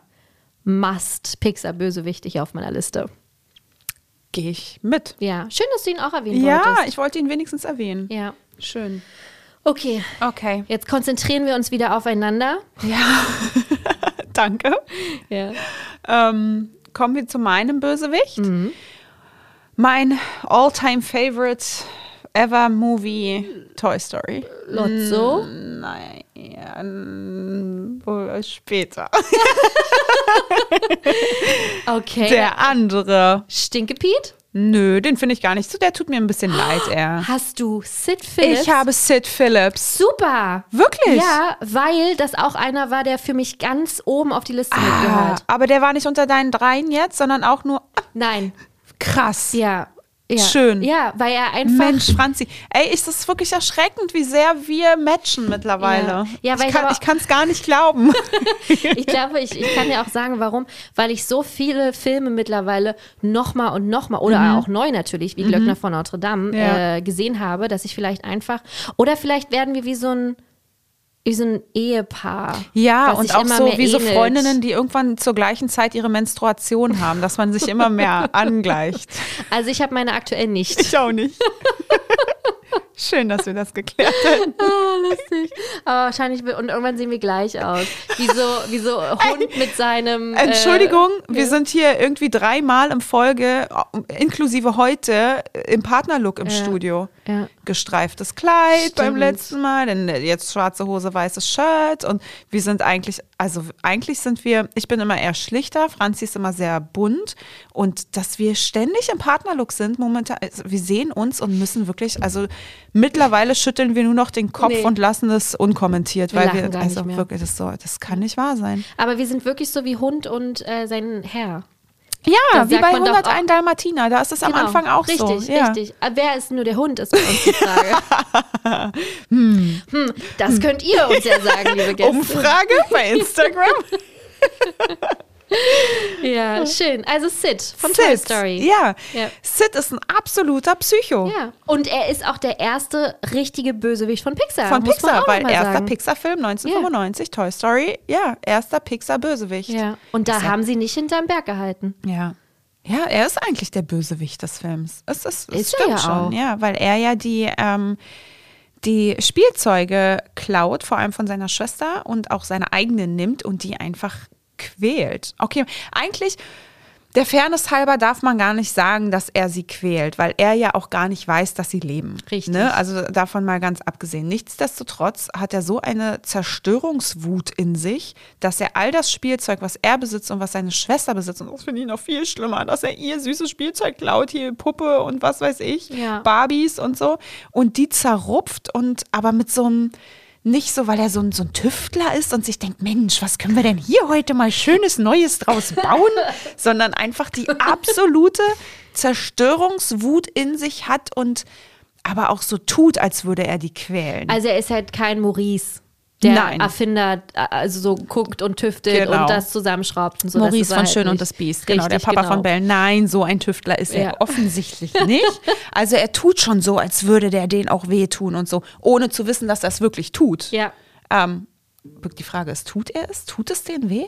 Must-Pixar-Bösewichte hier auf meiner Liste. Gehe ich mit. Ja, schön, dass du ihn auch erwähnen Ja, wolltest. ich wollte ihn wenigstens erwähnen. Ja. Schön. Okay, Okay. jetzt konzentrieren wir uns wieder aufeinander. Ja. <laughs> Danke. Ja. Ähm, kommen wir zu meinem Bösewicht. Mein all-time favorite ever Movie, Toy Story. Lotso. Nein, ja, später. Okay. Der andere. Stinkepiet? Nö, den finde ich gar nicht so. Der tut mir ein bisschen leid, er. Hast du Sid Phillips? Ich habe Sid Phillips. Super. Wirklich? Ja, weil das auch einer war, der für mich ganz oben auf die Liste Ah, mitgehört. aber der war nicht unter deinen dreien jetzt, sondern auch nur Nein. krass. Ja. Ja. Schön. Ja, weil er einfach. Mensch, Franzi. Ey, ist das wirklich erschreckend, wie sehr wir matchen mittlerweile. Ja. Ja, weil ich kann es gar nicht glauben. <laughs> Ich glaube, ich, ich kann dir auch sagen, warum. Weil ich so viele Filme mittlerweile nochmal und nochmal oder auch neu natürlich, wie Glöckner von Notre Dame, Mhm. Ja. äh, gesehen habe, dass ich vielleicht einfach. Oder vielleicht werden wir wie so ein. Wie so ein Ehepaar. Ja, und auch so wie so ähnelt. Freundinnen, die irgendwann zur gleichen Zeit ihre Menstruation haben, dass man sich immer mehr <laughs> angleicht. Also ich habe meine aktuell nicht. Ich auch nicht. <laughs> Schön, dass wir das geklärt haben. <laughs> Ah, lustig. Aber wahrscheinlich, und irgendwann sehen wir gleich aus. Wie so, wie so Hund mit seinem. äh, Entschuldigung, wir sind hier irgendwie dreimal in Folge, inklusive heute, im Partnerlook im Studio. Ja. Gestreiftes Kleid beim Stimmt. letzten Mal, denn jetzt schwarze Hose, weißes Shirt und wir sind eigentlich, also eigentlich sind wir, ich bin immer eher schlichter, Franzi ist immer sehr bunt und dass wir ständig im Partnerlook sind momentan, also wir sehen uns und müssen wirklich, also mittlerweile schütteln wir nur noch den Kopf Nee. und lassen es unkommentiert, Wir weil wir, also wirklich, das, so, das kann nicht wahr sein. Aber wir sind wirklich so wie Hund und äh, sein Herr. Ja, wie bei man doch 101 auch- Dalmatiner, da ist es am Genau. Anfang auch richtig, so. Ja. Richtig, wer ist nur der Hund, ist bei uns die Frage. <laughs> hm. Das könnt ihr uns ja sagen, liebe <laughs> Gäste. Umfrage bei Instagram. <laughs> <laughs> Ja, schön. Also Sid von Sid. Toy Story. Ja. Ja. Sid ist ein absoluter Psycho. Ja. Und er ist auch der erste richtige Bösewicht von Pixar. Von Pixar, auch weil erster. Pixar-Film 1995, Toy Story, ja, erster Pixar-Bösewicht. Ja. Und da Ist ja- haben sie nicht hinterm Berg gehalten. Ja. Ja, er ist eigentlich der Bösewicht des Films. Es, ist, es Ist er stimmt ja schon, auch. ja, weil er ja die, ähm, die Spielzeuge klaut, vor allem von seiner Schwester und auch seine eigenen nimmt und die einfach quält. Okay, eigentlich. Der Fairness halber darf man gar nicht sagen, dass er sie quält, weil er ja auch gar nicht weiß, dass sie leben. Richtig. Ne? Also davon mal ganz abgesehen. Nichtsdestotrotz hat er so eine Zerstörungswut in sich, dass er all das Spielzeug, was er besitzt und was seine Schwester besitzt, und das finde ich noch viel schlimmer, dass er ihr süßes Spielzeug klaut, hier Puppe und was weiß ich, Ja. Barbies und so, und die zerrupft und aber mit so einem nicht so, weil er so ein, so ein Tüftler ist und sich denkt, Mensch, was können wir denn hier heute mal schönes Neues draus bauen, <laughs> sondern einfach die absolute Zerstörungswut in sich hat und aber auch so tut, als würde er die quälen. Also er ist halt kein Maurice, der Nein. Erfinder, äh, also so guckt und tüftelt Genau. und das zusammenschraubt und so. Maurice von halt Schön und das Biest, genau, der Papa genau. von Belle. Nein, so ein Tüftler ist Ja. er offensichtlich <laughs> nicht. Also er tut schon so, als würde der den auch wehtun und so, ohne zu wissen, dass er es wirklich tut. Ja. Ähm, die Frage ist, tut er es? Tut es denen weh?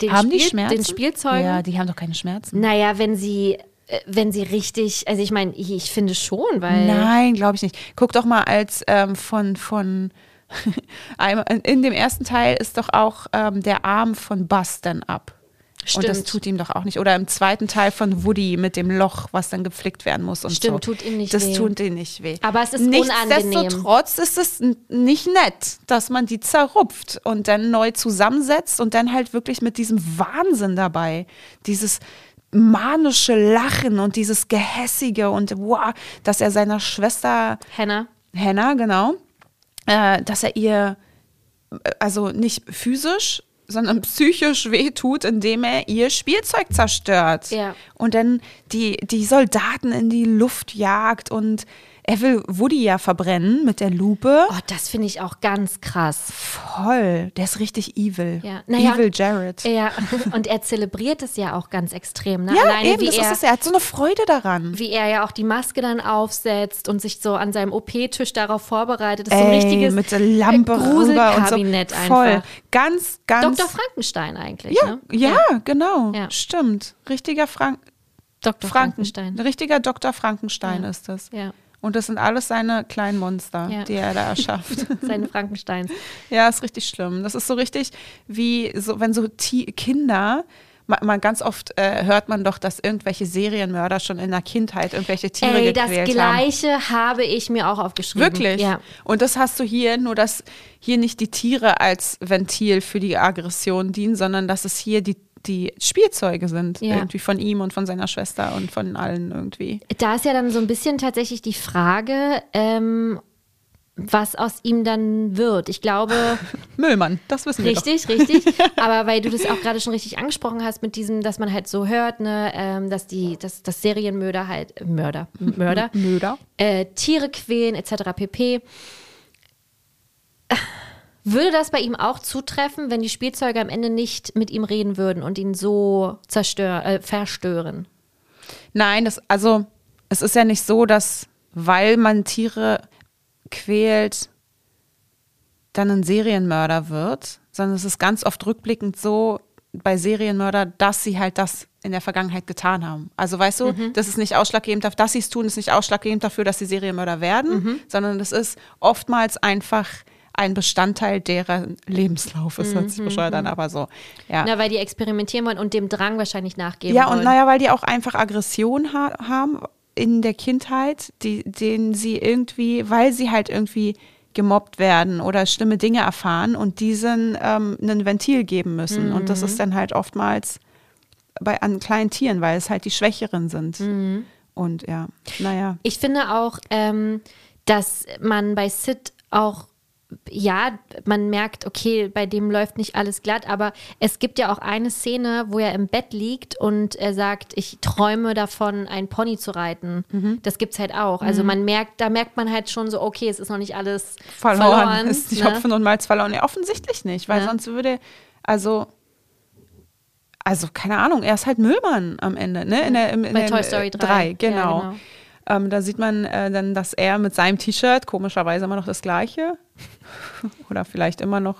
Den haben die Spiel- Schmerzen? Den Spielzeugen? Ja, die haben doch keine Schmerzen. Naja, wenn sie, äh, wenn sie richtig, also ich meine, ich, finde schon, weil. Nein, glaube ich nicht. Guck doch mal als ähm, von, von <laughs> in dem ersten Teil ist doch auch ähm, der Arm von Buzz dann ab. Und das Stimmt. tut ihm doch auch nicht. Oder im zweiten Teil von Woody mit dem Loch, was dann gepflegt werden muss und Stimmt, so. tut ihm nicht das weh. tut ihm nicht weh. Aber es ist unangenehm. Nichtsdestotrotz ist es nicht nett, dass man die zerrupft und dann neu zusammensetzt und dann halt wirklich mit diesem Wahnsinn dabei, dieses manische Lachen und dieses Gehässige und wow, dass er seiner Schwester Hannah. Hannah, genau, äh, dass er ihr, äh, also nicht physisch, sondern psychisch wehtut, indem er ihr Spielzeug zerstört. Ja. Und dann die, die Soldaten in die Luft jagt und er will Woody ja verbrennen mit der Lupe. Oh, das finde ich auch ganz krass. Voll. Der ist richtig evil. Ja. Naja, evil Jared. Ja, <laughs> und er zelebriert es ja auch ganz extrem. Ne? Ja, Alleine eben, wie das er, ist es. Er hat so eine Freude daran. wie er ja auch die Maske dann aufsetzt und sich so an seinem OP-Tisch darauf vorbereitet. Das ist so Ey, ein richtiges mit der Lampe rüber und so. Gruselkabinett Voll. einfach. Ganz, ganz. Dr. Frankenstein eigentlich. ja, ne? ja, genau. Ja. Stimmt. Richtiger Frank Dr. Franken Frankenstein. Richtiger Dr. Frankenstein Ja. ist das. Ja, Und das sind alles seine kleinen Monster, Ja. die er da erschafft. <laughs> seine Frankensteins. ja, ist richtig schlimm. Das ist so richtig wie so, wenn so Ti- Kinder. Man, ganz oft äh, hört man doch, dass irgendwelche Serienmörder schon in der Kindheit irgendwelche Tiere Ey, das gequält haben. Gleiche habe ich mir auch aufgeschrieben. Wirklich? Ja. Und das hast du hier, nur dass hier nicht die Tiere als Ventil für die Aggression dienen, sondern dass es hier die, die Spielzeuge sind, Ja. irgendwie von ihm und von seiner Schwester und von allen irgendwie. Da ist ja dann so ein bisschen tatsächlich die Frage, ähm, was aus ihm dann wird. Ich glaube, <laughs> Müllmann, das wissen wir richtig, richtig. <laughs> Aber weil du das auch gerade schon richtig angesprochen hast mit diesem, dass man halt so hört, ne, ähm, dass die, dass, dass Serienmörder halt Mörder, Mörder, doch. Möder. äh, Tiere quälen etc. pp. Würde das bei ihm auch zutreffen, wenn die Spielzeuge am Ende nicht mit ihm reden würden und ihn so zerstör, äh, verstören? Nein, das, also es ist ja nicht so, dass weil man Tiere quält, dann ein Serienmörder wird, sondern es ist ganz oft rückblickend so bei Serienmörder, dass sie halt das in der Vergangenheit getan haben. Also weißt du, das ist nicht ausschlaggebend dafür, dass sie es tun, ist nicht ausschlaggebend dafür, dass sie Serienmörder werden, sondern das ist oftmals einfach ein Bestandteil deren Lebenslauf. Es hört sich bescheuert an, aber so. Ja. Na, weil die experimentieren wollen und dem Drang wahrscheinlich nachgeben Ja, wollen. und naja, weil die auch einfach Aggression ha haben in der Kindheit, die, denen sie irgendwie, weil sie halt irgendwie gemobbt werden oder schlimme Dinge erfahren und diesen ähm, ein Ventil geben müssen. Und das ist dann halt oftmals bei an kleinen Tieren, weil es halt die Schwächeren sind. Und ja, naja. Ich finde auch, ähm, dass man bei Sid auch, ja, man merkt, okay, bei dem läuft nicht alles glatt, aber es gibt ja auch eine Szene, wo er im Bett liegt und er sagt, ich träume davon, einen Pony zu reiten. Mhm. Das gibt's halt auch. Also man merkt, da merkt man halt schon so, okay, es ist noch nicht alles Verloren, verloren. ist die ne? Hopfen und Malz verloren. Ja, offensichtlich nicht, weil Ja. sonst würde, also, also keine Ahnung, er ist halt Müllmann am Ende, ne? In der, im, in Bei der, Toy Story 3. drei, Ja, genau. Ähm, da sieht man äh, dann, dass er mit seinem T-Shirt, komischerweise immer noch das gleiche, <laughs> oder vielleicht immer noch,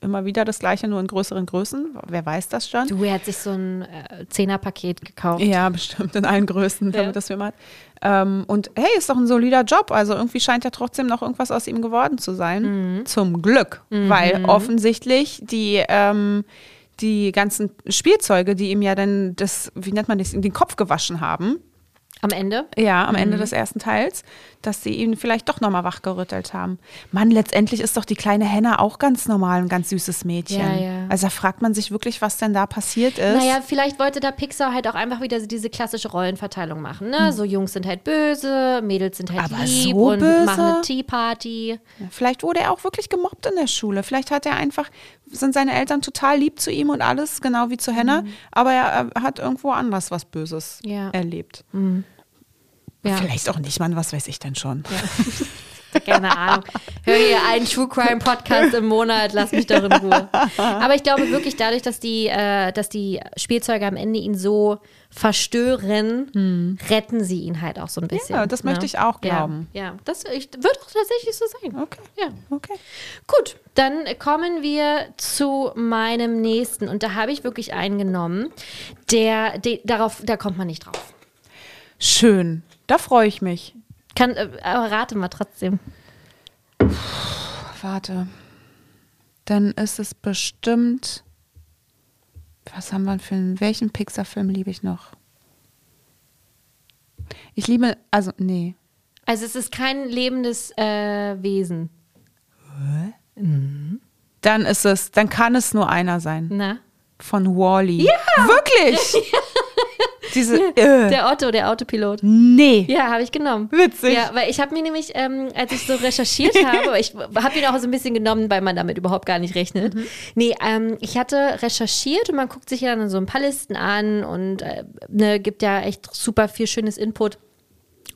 immer wieder das gleiche, nur in größeren Größen, wer weiß das schon. Du, er hat sich so ein äh, Zehnerpaket gekauft. Ja, bestimmt in allen Größen, Ja. damit das wir mal. Ähm, und hey, ist doch ein solider Job. Also irgendwie scheint ja trotzdem noch irgendwas aus ihm geworden zu sein. Mhm. Zum Glück. Weil offensichtlich die, ähm, die ganzen Spielzeuge, die ihm ja dann das, wie nennt man das, in den Kopf gewaschen haben, Am Ende. ja, am Mhm. Ende des ersten Teils, dass sie ihn vielleicht doch nochmal wachgerüttelt haben. Mann, letztendlich ist doch die kleine Henne auch ganz normal, ein ganz süßes Mädchen. Ja, ja. Also da fragt man sich wirklich, was denn da passiert ist. Naja, vielleicht wollte da Pixar halt auch einfach wieder diese klassische Rollenverteilung machen. Ne? So Jungs sind halt böse, Mädels sind halt. Aber lieb so und böse? machen eine Tea Party. Vielleicht wurde er auch wirklich gemobbt in der Schule. Vielleicht hat er einfach, sind seine Eltern total lieb zu ihm und alles, genau wie zu Henne, aber er, er hat irgendwo anders was Böses Mhm. Ja. Ja. Vielleicht auch nicht, Mann, was weiß ich denn schon. <laughs> Keine Ahnung. Hör hier einen True Crime Podcast im Monat, lass mich doch in Ruhe. Aber ich glaube wirklich, dadurch, dass die, äh, dass die Spielzeuge am Ende ihn so verstören, retten sie ihn halt auch so ein bisschen. Hm. Ja, das möchte ich auch glauben. Ja, ja. das ich, wird auch tatsächlich so sein. Okay. Ja. Okay. Gut, dann kommen wir zu meinem nächsten. Und da habe ich wirklich einen genommen, der, der darauf, da kommt man nicht drauf. Schön. Da freue ich mich. Kann, äh, aber rate mal trotzdem. Warte. Dann ist es bestimmt. Was haben wir für einen. Welchen Pixar-Film liebe ich noch? Ich liebe. Also, nee. Also es ist kein lebendes äh, Wesen. Dann ist es. Dann kann es nur einer sein. Na? Von Wally. Ja! Wirklich? <laughs> Diese. <laughs> Äh, Der Otto, der Autopilot. nee. Ja, habe ich genommen. Witzig. Ja, weil ich habe mir nämlich, ähm, als ich so recherchiert <laughs> habe, ich habe ihn auch so ein bisschen genommen, weil man damit überhaupt gar nicht rechnet. Nee, ähm, ich hatte recherchiert und man guckt sich ja dann so ein paar Listen an und äh, ne, gibt ja echt super viel schönes Input.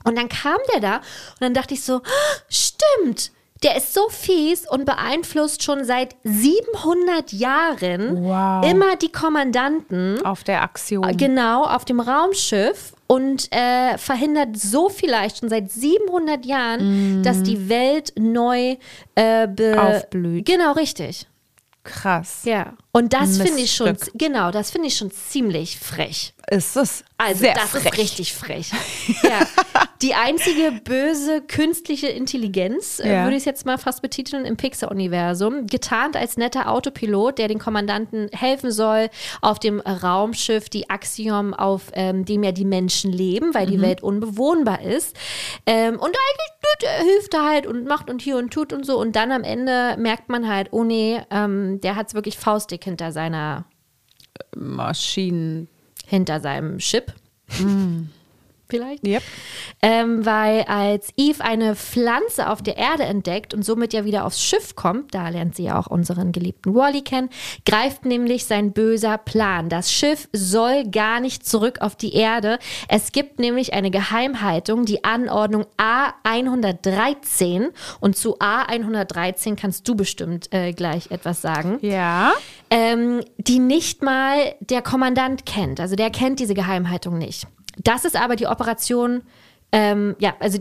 Und dann kam der da und dann dachte ich so, "Ah, stimmt, der ist so fies und beeinflusst schon seit 700 Jahren Wow. immer die Kommandanten. Auf der Aktion. Genau, auf dem Raumschiff und äh, verhindert so vielleicht schon seit 700 Jahren, dass die Welt neu äh, Aufblüht. Genau, richtig. Krass. Ja. Und das finde ich schon, genau, das finde ich schon ziemlich frech. Ist es. Also sehr das frech. ist richtig frech. <laughs> ja. Die einzige böse künstliche Intelligenz, äh, Ja. würde ich es jetzt mal fast betiteln, im Pixar-Universum, getarnt als netter Autopilot, der den Kommandanten helfen soll, auf dem Raumschiff die Axiom, auf ähm, dem ja die Menschen leben, weil Mhm. die Welt unbewohnbar ist. Ähm, und eigentlich der hilft er halt und macht und hier und tut und so. Und dann am Ende merkt man halt, oh nee, ähm, der hat es wirklich faustdick hinter seiner Maschinen. hinter seinem Chip. Vielleicht. Yep. Ähm, weil als Eve eine Pflanze auf der Erde entdeckt und somit ja wieder aufs Schiff kommt, da lernt sie ja auch unseren geliebten Wally kennen, greift nämlich sein böser Plan. Das Schiff soll gar nicht zurück auf die Erde. Es gibt nämlich eine Geheimhaltung, die Anordnung A113. Und zu A113 kannst du bestimmt äh, gleich etwas sagen Ja. ähm, die nicht mal der Kommandant kennt. Also der kennt diese Geheimhaltung nicht. Das ist aber die Operation. Ähm, ja, also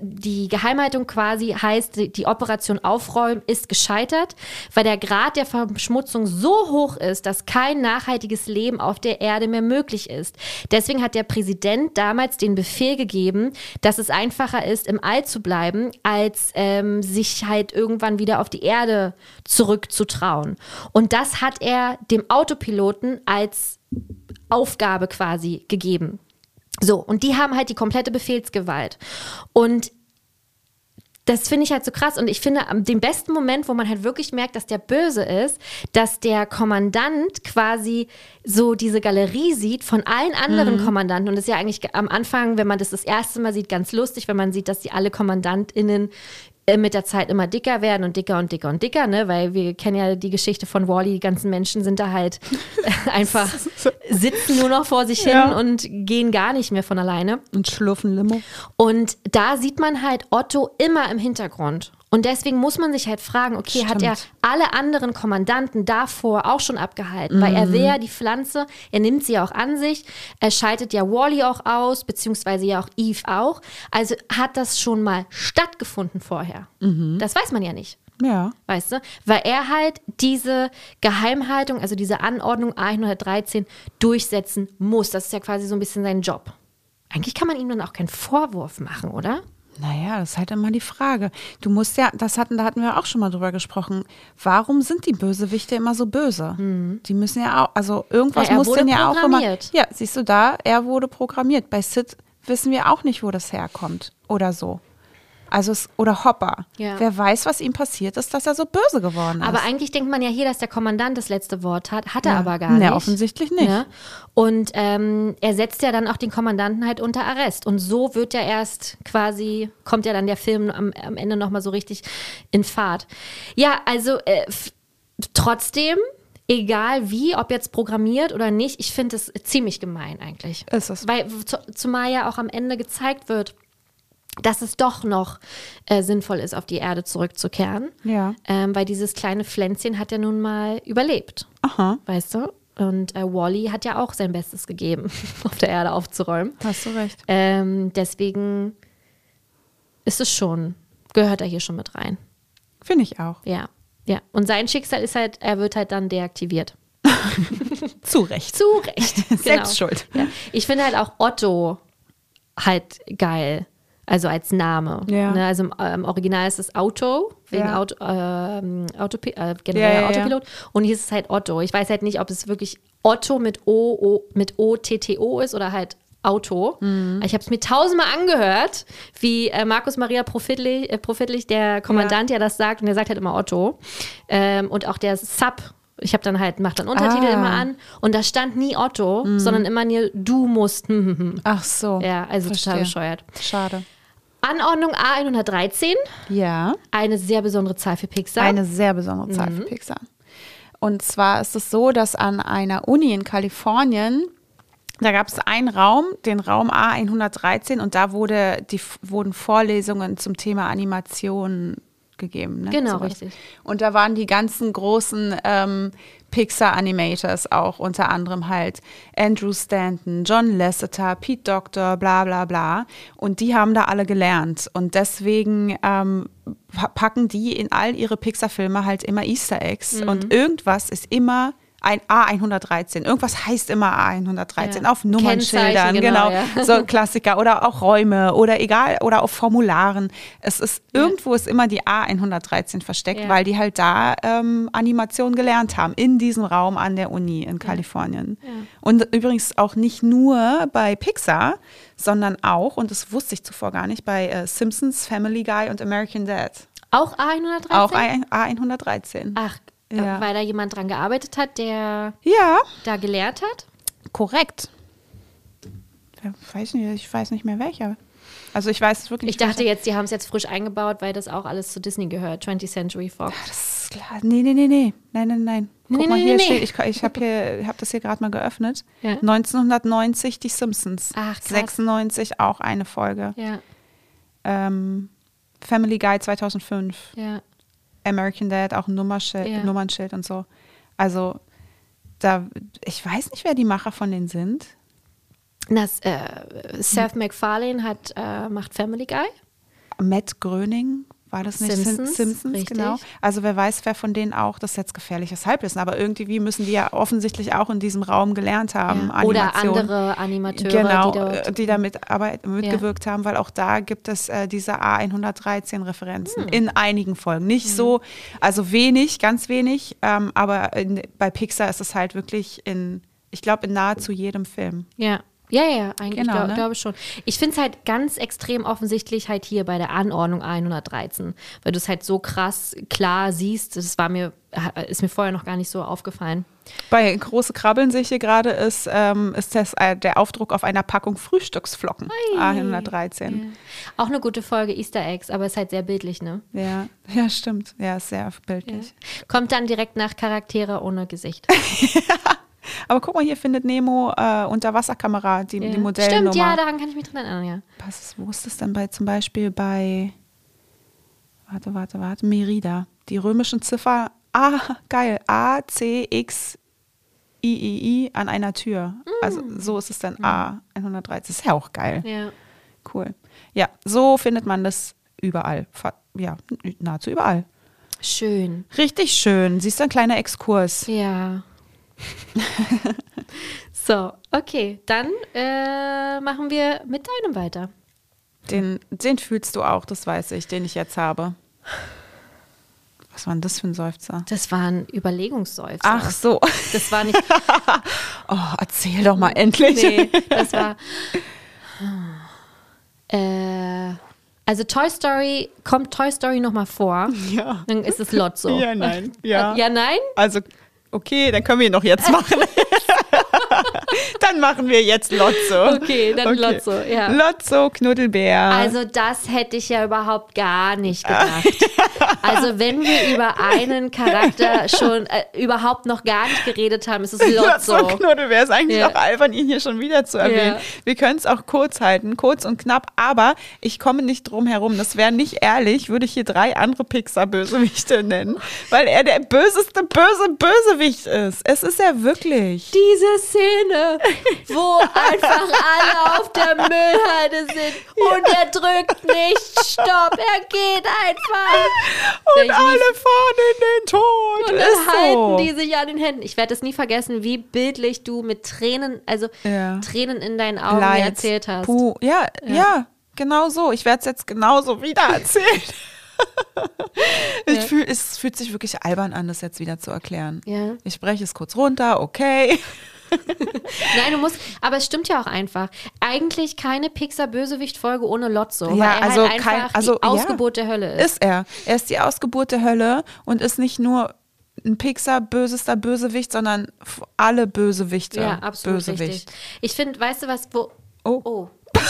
die Geheimhaltung quasi heißt, die- die Operation Aufräumen ist gescheitert, weil der Grad der Verschmutzung so hoch ist, dass kein nachhaltiges Leben auf der Erde mehr möglich ist. Deswegen hat der Präsident damals den Befehl gegeben, dass es einfacher ist, im All zu bleiben, als ähm, sich halt irgendwann wieder auf die Erde zurückzutrauen. Und das hat er dem Autopiloten als Aufgabe quasi gegeben. So, und die haben halt die komplette Befehlsgewalt. Und das finde ich halt so krass. Und ich finde, am- den besten Moment, wo man halt wirklich merkt, dass der böse ist, dass der Kommandant quasi so diese Galerie sieht von allen anderen Kommandanten. Und das ist ja eigentlich am Anfang, wenn man das das erste Mal sieht, ganz lustig, wenn man sieht, dass die alle KommandantInnen mit der Zeit immer dicker werden und dicker und dicker und dicker, ne? Weil wir kennen ja die Geschichte von Wally, die ganzen Menschen sind da halt <laughs> einfach, <laughs> sitzen nur noch vor sich hin Ja. und gehen gar nicht mehr von alleine. Und schlurfen Limo. Und da sieht man halt Otto immer im Hintergrund. Und deswegen muss man sich halt fragen, okay, hat er Stimmt. alle anderen Kommandanten davor auch schon abgehalten? Weil er will ja die Pflanze, er nimmt sie ja auch an sich, er schaltet ja Wally auch aus, beziehungsweise ja auch Eve auch. Also hat das schon mal stattgefunden vorher. Das weiß man ja nicht. Ja. Weißt du? Weil er halt diese Geheimhaltung, also diese Anordnung A113 durchsetzen muss. Das ist ja quasi so ein bisschen sein Job. Eigentlich kann man ihm dann auch keinen Vorwurf machen, oder? Naja, das ist halt immer die Frage. Du musst ja, das hatten, da hatten wir auch schon mal drüber gesprochen. Warum sind die Bösewichte immer so böse? Die müssen ja auch, also irgendwas Ja, muss denn ja auch immer. programmiert. Ja, siehst du da, er wurde programmiert. Bei Sid wissen wir auch nicht, wo das herkommt oder so. Also es, oder Hopper. Ja. Wer weiß, was ihm passiert ist, dass er so böse geworden ist. Aber eigentlich denkt man ja hier, dass der Kommandant das letzte Wort hat. Hat er Ja. aber gar Nee, nicht. offensichtlich nicht. Ne? Und ähm, er setzt ja dann auch den Kommandanten halt unter Arrest. Und so wird ja erst quasi, kommt ja dann der Film am, am Ende nochmal so richtig in Fahrt. Ja, also äh, trotzdem, egal wie, ob jetzt programmiert oder nicht, ich finde es ziemlich gemein eigentlich. Ist es. Weil zu, zumal ja auch am Ende gezeigt wird, dass es doch noch äh, sinnvoll ist, auf die Erde zurückzukehren. Ja. Ähm, weil dieses kleine Pflänzchen hat ja nun mal überlebt. Aha, Weißt du? Und äh, Wally hat ja auch sein Bestes gegeben, <laughs> auf der Erde aufzuräumen. hast du recht. Ähm, deswegen ist es schon, gehört er hier schon mit rein. Finde ich auch. Ja. Ja. Und sein Schicksal ist halt, er wird halt dann deaktiviert. <laughs> Zu Recht. Zu Recht. <laughs> Genau. Selbst schuld. Ja. Ich finde halt auch Otto halt geil. Also als Name. Ja. Ne, also im, äh, im Original ist es Auto, wegen Ja. Auto, ähm, Autopi äh, generell Ja. Autopilot. Und hier ist es halt Otto. Ich weiß halt nicht, ob es wirklich Otto mit O, o mit O-T-T-O ist oder halt Auto. Mhm. Ich habe es mir tausendmal angehört, wie äh, Markus Maria Profitlich, äh, Profitlich, der Kommandant, ja. das sagt. Und der sagt halt immer Otto. Ähm, und auch der Sub. Ich habe dann halt, mach dann Untertitel Ah. immer an. Und da stand nie Otto, sondern immer nur du musst. <laughs> Ach so. Ja, also total Verstehe. bescheuert. Schade. Anordnung A113, Ja. eine sehr besondere Zahl für Pixar. Eine sehr besondere Zahl Mhm. für Pixar. Und zwar ist es so, dass an einer Uni in Kalifornien Da gab es einen Raum, den Raum A113, und da wurde die, wurden Vorlesungen zum Thema Animation gegeben. Ne? Genau, So richtig. Und da waren die ganzen großen ähm, Pixar-Animators auch, unter anderem halt Andrew Stanton, John Lasseter, Pete Doctor, bla bla bla. Und die haben da alle gelernt. Und deswegen ähm, pa- packen die in all ihre Pixar-Filme halt immer Easter Eggs. Mhm. Und irgendwas ist immer ein A113. Irgendwas heißt immer A113 Ja. auf Nummernschildern, genau. genau, ja. So Klassiker oder auch Räume oder egal oder auf Formularen. Es ist irgendwo ist immer die A113 versteckt, weil die halt da ähm, Animation gelernt haben in diesem Raum an der Uni in Kalifornien. Und übrigens auch nicht nur bei Pixar, sondern auch und das wusste ich zuvor gar nicht bei äh, Simpsons, Family Guy und American Dad. Auch A113? Auch A113. Ach, Ja. weil da jemand dran gearbeitet hat, der Ja, da gelehrt hat? korrekt. Ja, weiß nicht, ich weiß nicht mehr welcher. Also ich weiß es wirklich Ich dachte jetzt, die haben es jetzt frisch eingebaut, weil das auch alles zu Disney gehört, 20th Century Fox. Das ist klar. Nee, nee, nee, nee. Nein, nein, nein. Guck Nee, mal, nee, hier nee, steht, ich, ich habe hab das hier gerade mal geöffnet. Ja. 1990 die Simpsons. Ach, krass. 96 auch eine Folge. Ja, Ähm, Family Guy 2005. ja. American Dad auch ein Nummerschild, Ja. Nummernschild und so. Also da, ich weiß nicht, wer die Macher von denen sind. Das, äh, Seth MacFarlane hat, äh, macht Family Guy. Matt Gröning, war das nicht Sim- Simpsons, Simpsons, richtig. genau. Also wer weiß, wer von denen auch, das ist jetzt gefährliches Halbwissen, aber irgendwie müssen die ja offensichtlich auch in diesem Raum gelernt haben. Ja. Oder andere Animateure, genau, die dort äh, die da mitarbeit- mitgewirkt haben, weil auch da gibt es äh, diese A113-Referenzen Hm. in einigen Folgen. Nicht so, also wenig, ganz wenig, ähm, aber in, bei Pixar ist es halt wirklich in, ich glaube, in nahezu jedem Film. Ja. Ja, ja, ja, eigentlich Genau, glaub, ne? glaube ich schon. Ich finde es halt ganz extrem offensichtlich halt hier bei der Anordnung 113, weil du es halt so krass klar siehst. Das war mir, ist mir vorher noch gar nicht so aufgefallen. Bei große Krabbeln sehe ich hier gerade, ist, ähm, ist das äh, der Aufdruck auf einer Packung Frühstücksflocken. A113. Auch eine gute Folge Easter Eggs, aber ist halt sehr bildlich, ne? Ja. ja, stimmt. Ja, ist sehr bildlich. Kommt dann direkt nach Charaktere ohne Gesicht. <laughs> Aber guck mal, hier findet Nemo äh, Unterwasserkamera, die, die Ja. Modellnummer. Stimmt, ja, daran kann ich mich dran erinnern, ja. Was ist, wo ist das denn bei zum Beispiel bei warte, warte, warte, Merida. Die römischen Ziffer Ah, <laughs> geil. A, C, X, I, I, I an einer Tür. Also so ist es dann A 113. Ist ja auch geil. Ja. Cool. Ja, so findet man das überall. Ja, nahezu überall. Schön. Richtig schön. Siehst du, ein kleiner Exkurs. Ja. <laughs> so, okay. Dann äh, machen wir mit deinem weiter. Den, den fühlst du auch, das weiß ich, den ich jetzt habe. Was war denn das für ein Seufzer? Das war ein Überlegungsseufzer. Ach so. Das war nicht. <laughs> Oh, erzähl doch mal endlich. Nee, das war. Äh, also Toy Story, kommt Toy Story nochmal vor, Ja. dann ist es Lotso. Ja, nein. <laughs> Ja. Ja, nein? Also, okay, dann können wir ihn noch jetzt machen. <laughs> dann machen wir jetzt Lotso. Okay, dann Lotso, ja. Lotso, Knuddelbär. Also das hätte ich ja überhaupt gar nicht gedacht. Also wenn wir über einen Charakter schon äh, überhaupt noch gar nicht geredet haben, ist es Lotso, Lotso. Knuddelbär ist eigentlich Ja. auch albern, ihn hier schon wieder zu erwähnen. Ja. Wir können es auch kurz halten, kurz und knapp, aber ich komme nicht drum herum. Das wäre nicht ehrlich, würde ich hier drei andere Pixar-Bösewichte nennen, weil er der böseste böse Bösewicht ist. Es ist er wirklich. Diese Szene, wo <laughs> einfach alle auf der Müllhalde sind und er drückt nicht Stopp, er geht einfach. Und alle fahren in den Tod. Und dann halten so. die sich an den Händen. Ich werde es nie vergessen, wie bildlich du mit Tränen, also Ja. Tränen in deinen Augen mir Leid, erzählt hast. Puh. Ja, ja, genau so. Ich werde es jetzt genauso wieder erzählen. <laughs> ich Ja. fühl, es fühlt sich wirklich albern an, das jetzt wieder zu erklären. Ja. Ich breche es kurz runter, okay. <laughs> Nein, du musst, aber es stimmt ja auch einfach. Eigentlich keine Pixar-Bösewicht-Folge ohne Lotso, weil Ja, er also halt einfach kein- also, die ja. Ausgeburt der Hölle ist. Ist er. Er ist die Ausgeburt der Hölle und ist nicht nur ein Pixar bösester Bösewicht, sondern alle Bösewichte. ja, absolut Bösewicht. richtig. Ich finde, weißt du was, wo... Oh. Oh. <laughs>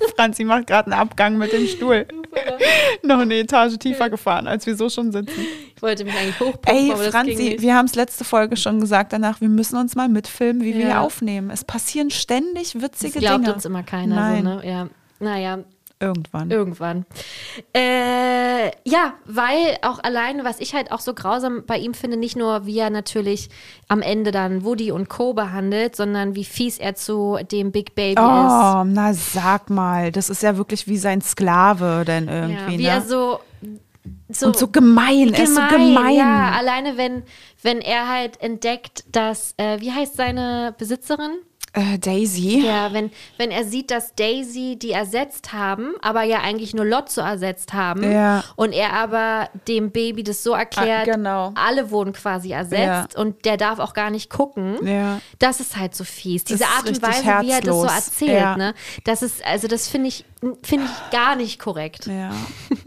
<laughs> Franzi macht gerade einen Abgang mit dem Stuhl. noch eine Etage tiefer gefahren, als wir so schon sitzen. Ich wollte mich eigentlich hochpumpen, Ey, aber das ging Franzi, nicht. wir haben es letzte Folge schon gesagt danach, wir müssen uns mal mitfilmen, wie wir Ja. hier aufnehmen. Es passieren ständig Das witzige glaubt Dinge. uns immer keiner. Nein, So, ne? ja. Naja, irgendwann. Irgendwann. Äh, ja, weil auch alleine, was ich halt auch so grausam bei ihm finde, nicht nur, wie er natürlich am Ende dann Woody und Co. behandelt, sondern wie fies er zu dem Big Baby ist. Oh, na sag mal, das ist ja wirklich wie sein Sklave denn Ja, irgendwie, wie ne? er so, so, Und so gemein, er ist so gemein. Ja, alleine wenn, wenn er halt entdeckt, dass, äh, wie heißt seine Besitzerin? Äh, Daisy. Ja, wenn, wenn er sieht, dass Daisy die ersetzt haben, aber ja eigentlich nur Lotso ersetzt haben Ja. und er aber dem Baby das so erklärt, Ah, genau. alle wurden quasi ersetzt und der darf auch gar nicht gucken. Ja. Das ist halt so fies. Diese Art und Weise, wie er das so herzlos. erzählt, Ja. ne? Das ist, also das finde ich, finde ich gar nicht korrekt. Ja,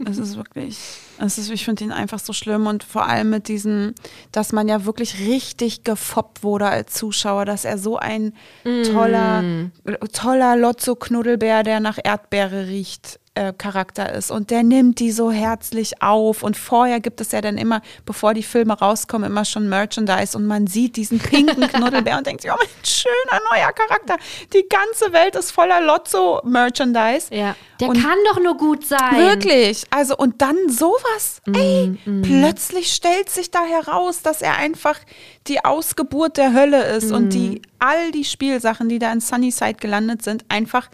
es ist wirklich, es ist, ich finde ihn einfach so schlimm und vor allem mit diesem, dass man ja wirklich richtig gefoppt wurde als Zuschauer, dass er so ein toller, toller Lotso-Knuddelbär, der nach Erdbeere riecht, Charakter ist. Und der nimmt die so herzlich auf. Und vorher gibt es ja dann immer, bevor die Filme rauskommen, immer schon Merchandise und man sieht diesen pinken Knuddelbär und denkt sich, oh, ein schöner neuer Charakter. Die ganze Welt ist voller Lotso-Merchandise. Ja. Der Und- kann doch nur gut sein. Wirklich. Also, und dann sowas. Ey, plötzlich stellt sich da heraus, dass er einfach die Ausgeburt der Hölle ist und die all die Spielsachen, die da in Sunnyside gelandet sind, einfach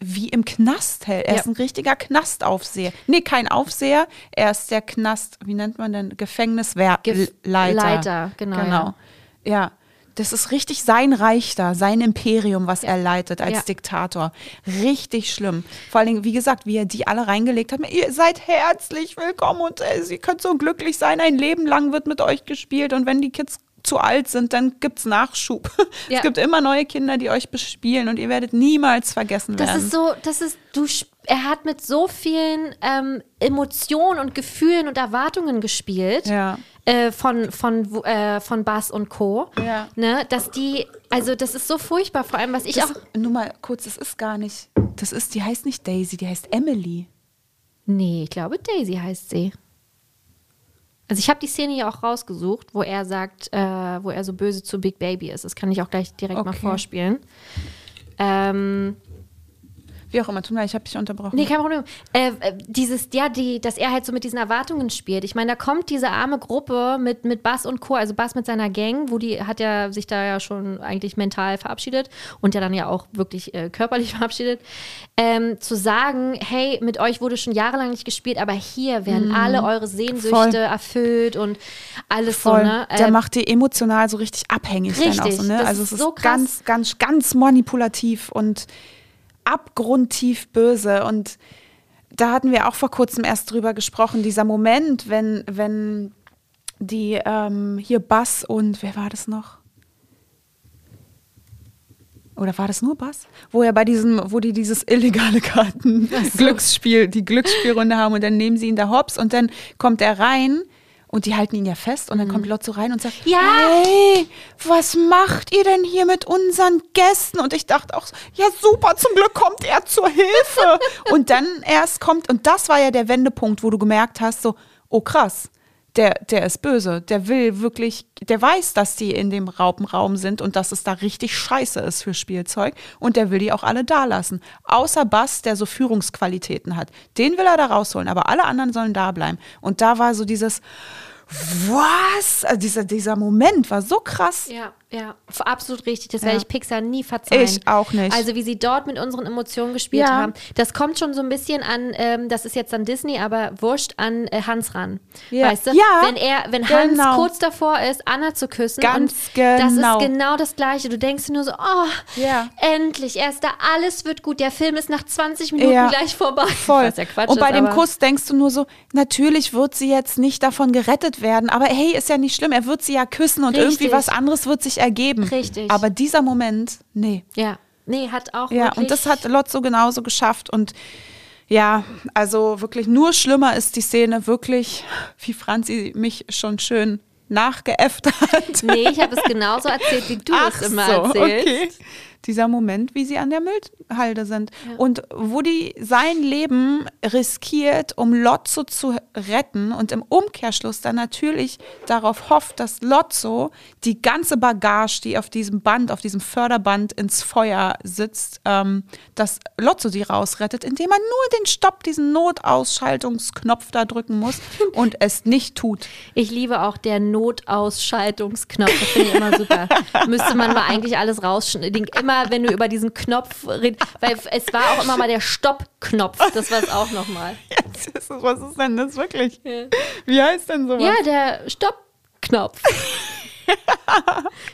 wie im Knast hält. Er Ja. ist ein richtiger Knastaufseher. Nee, kein Aufseher. Er ist der Knast, wie nennt man denn? Gefängnisleiter. Gef- Leiter, genau, Genau. Ja. Das ist richtig sein Reich da, sein Imperium, was er leitet als Ja. Diktator. Richtig schlimm. Vor allen Dingen, wie gesagt, wie er die alle reingelegt hat. Ihr seid herzlich willkommen und äh, ihr könnt so glücklich sein. Ein Leben lang wird mit euch gespielt und wenn die Kids zu alt sind, dann gibt's Nachschub. <laughs> Ja. Es gibt immer neue Kinder, die euch bespielen und ihr werdet niemals vergessen Das werden. ist so, das ist, du, er hat mit so vielen ähm, Emotionen und Gefühlen und Erwartungen gespielt. Ja. Äh, von, von, äh, von Bass und Co. Ja. Ne, dass die, also das ist so furchtbar, vor allem, was ich das, auch. nur mal kurz, das ist gar nicht, das ist, die heißt nicht Daisy, die heißt Emily. Nee, ich glaube, Daisy heißt sie. Also ich habe die Szene ja auch rausgesucht, wo er sagt, äh, wo er so böse zu Big Baby ist. Das kann ich auch gleich direkt mal Okay. vorspielen. Ähm, Wie auch immer, tut mir leid, ich habe dich unterbrochen. Nee, kein Problem. Äh, äh, dieses, ja, die, dass er halt so mit diesen Erwartungen spielt. Ich meine, da kommt diese arme Gruppe mit, mit Bass und Co., also Bass mit seiner Gang, wo die hat ja sich da ja schon eigentlich mental verabschiedet und ja dann ja auch wirklich äh, körperlich <laughs> verabschiedet, ähm, zu sagen, hey, mit euch wurde schon jahrelang nicht gespielt, aber hier werden alle eure Sehnsüchte Mhm. Voll. erfüllt und alles Voll. so, ne? Der Ähm, macht die emotional so richtig abhängig dann auch Richtig, so, ne? das Also ist es ist so krass. ganz, ganz, ganz manipulativ und abgrundtief böse. Und da hatten wir auch vor kurzem erst drüber gesprochen, dieser Moment, wenn, wenn die ähm, hier Bass und wer war das noch? Oder war das nur Bass? Wo er bei diesem, wo die dieses illegale <laughs> Karten Glücksspiel, die Glücksspielrunde haben und dann nehmen sie ihn da hops und dann kommt er rein und die halten ihn ja fest und dann kommt Lotso rein und sagt, Ja. hey, was macht ihr denn hier mit unseren Gästen? Und ich dachte auch, ja super, zum Glück kommt er zur Hilfe. <laughs> und dann erst kommt, und das war ja der Wendepunkt, wo du gemerkt hast, so, oh krass, der, der ist böse, der will wirklich, der weiß, dass die in dem Raupenraum sind und dass es da richtig scheiße ist für Spielzeug und der will die auch alle da lassen. Außer Bass, der so Führungsqualitäten hat. Den will er da rausholen, aber alle anderen sollen da bleiben. Und da war so dieses, was? Also dieser, dieser Moment war so krass. Ja, ja, absolut richtig. Das Ja. werde ich Pixar nie verzeihen. Ich auch nicht. Also wie sie dort mit unseren Emotionen gespielt Ja. haben. Das kommt schon so ein bisschen an, ähm, das ist jetzt an Disney, aber wurscht an äh, Hans ran. Ja. Weißt du? Ja, Wenn er, wenn Hans genau. kurz davor ist, Anna zu küssen. Ganz und Das genau. ist genau das Gleiche. Du denkst nur so, oh, Ja. endlich, er ist da, alles wird gut. Der Film ist nach 20 Minuten gleich vorbei. <laughs> Voll. Was ja Quatsch und bei ist, dem Kuss denkst du nur so, natürlich wird sie jetzt nicht davon gerettet werden, aber hey, ist ja nicht schlimm, er wird sie ja küssen und Richtig. irgendwie was anderes wird sich ergeben. Richtig. Aber dieser Moment, nee. Ja, nee, hat auch Ja, und das hat Lotso genauso geschafft und ja, also wirklich nur schlimmer ist die Szene wirklich, wie Franzi mich schon schön nachgeäfft hat. Nee, ich habe es genauso erzählt, wie du Ach es immer so, erzählst. okay. Dieser Moment, wie sie an der Müllhalde sind. Und wo die sein Leben riskiert, um Lotso zu retten und im Umkehrschluss dann natürlich darauf hofft, dass Lotso die ganze Bagage, die auf diesem Band, auf diesem Förderband ins Feuer sitzt, ähm, dass Lotso sie rausrettet, indem er nur den Stopp, diesen Notausschaltungsknopf da drücken muss <laughs> und es nicht tut. Ich liebe auch der Notausschaltungsknopf. Das finde ich immer super. <laughs> Müsste man mal eigentlich alles rausschneiden. Immer, wenn du über diesen Knopf redest, weil es war auch immer mal der Stoppknopf. Das war es auch nochmal. <laughs> Was ist denn das wirklich? Ja. Wie heißt denn sowas? Ja, der Stoppknopf.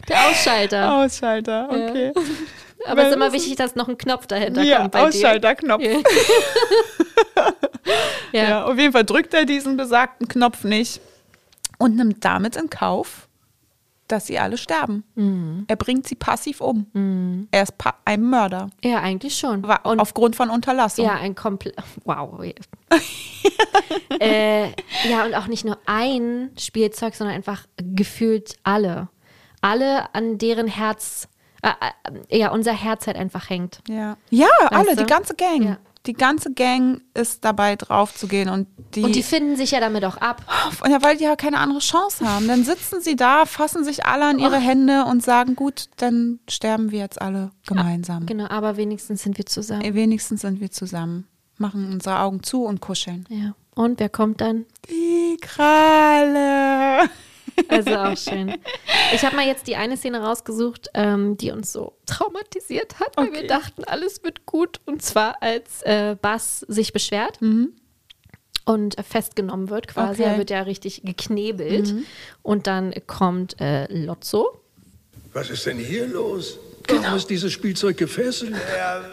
der Ausschalter. Ausschalter, okay. Ja. Aber es ist immer wichtig, dass noch ein Knopf dahinter ja, kommt. Bei Ausschalterknopf. Ja. <laughs> ja. ja, auf jeden Fall drückt er diesen besagten Knopf nicht und nimmt damit in Kauf, dass sie alle sterben. Mhm. Er bringt sie passiv um. Mhm. Er ist ein Mörder. Ja, eigentlich schon. Und aufgrund von Unterlassung. Ja, ein komplett. <laughs> Wow. <laughs> äh, ja, und auch nicht nur ein Spielzeug, sondern einfach gefühlt alle. Alle, an deren Herz, äh, äh, ja, unser Herz halt einfach hängt. Ja, ja alle, du? die ganze Gang. Ja die ganze Gang ist dabei drauf zu gehen und die. Und die finden sich ja damit auch ab. Ja, weil die ja keine andere Chance haben. Dann sitzen sie da, fassen sich alle an ihre oh. Hände und sagen, gut, dann sterben wir jetzt alle gemeinsam. Ah, genau, aber wenigstens sind wir zusammen. Äh, wenigstens sind wir zusammen. Machen unsere Augen zu und kuscheln. Ja. Und wer kommt dann? Die Kralle. <laughs> Also auch schön. Ich habe mal jetzt die eine Szene rausgesucht, ähm, die uns so traumatisiert hat, weil okay. wir dachten, alles wird gut. Und zwar als äh, Bass sich beschwert. Mhm. Und festgenommen wird quasi. Okay. Er wird ja richtig geknebelt. Mhm. Und dann kommt äh, Lotso. Was ist denn hier los? Warum genau. ist dieses Spielzeug gefesselt? Er,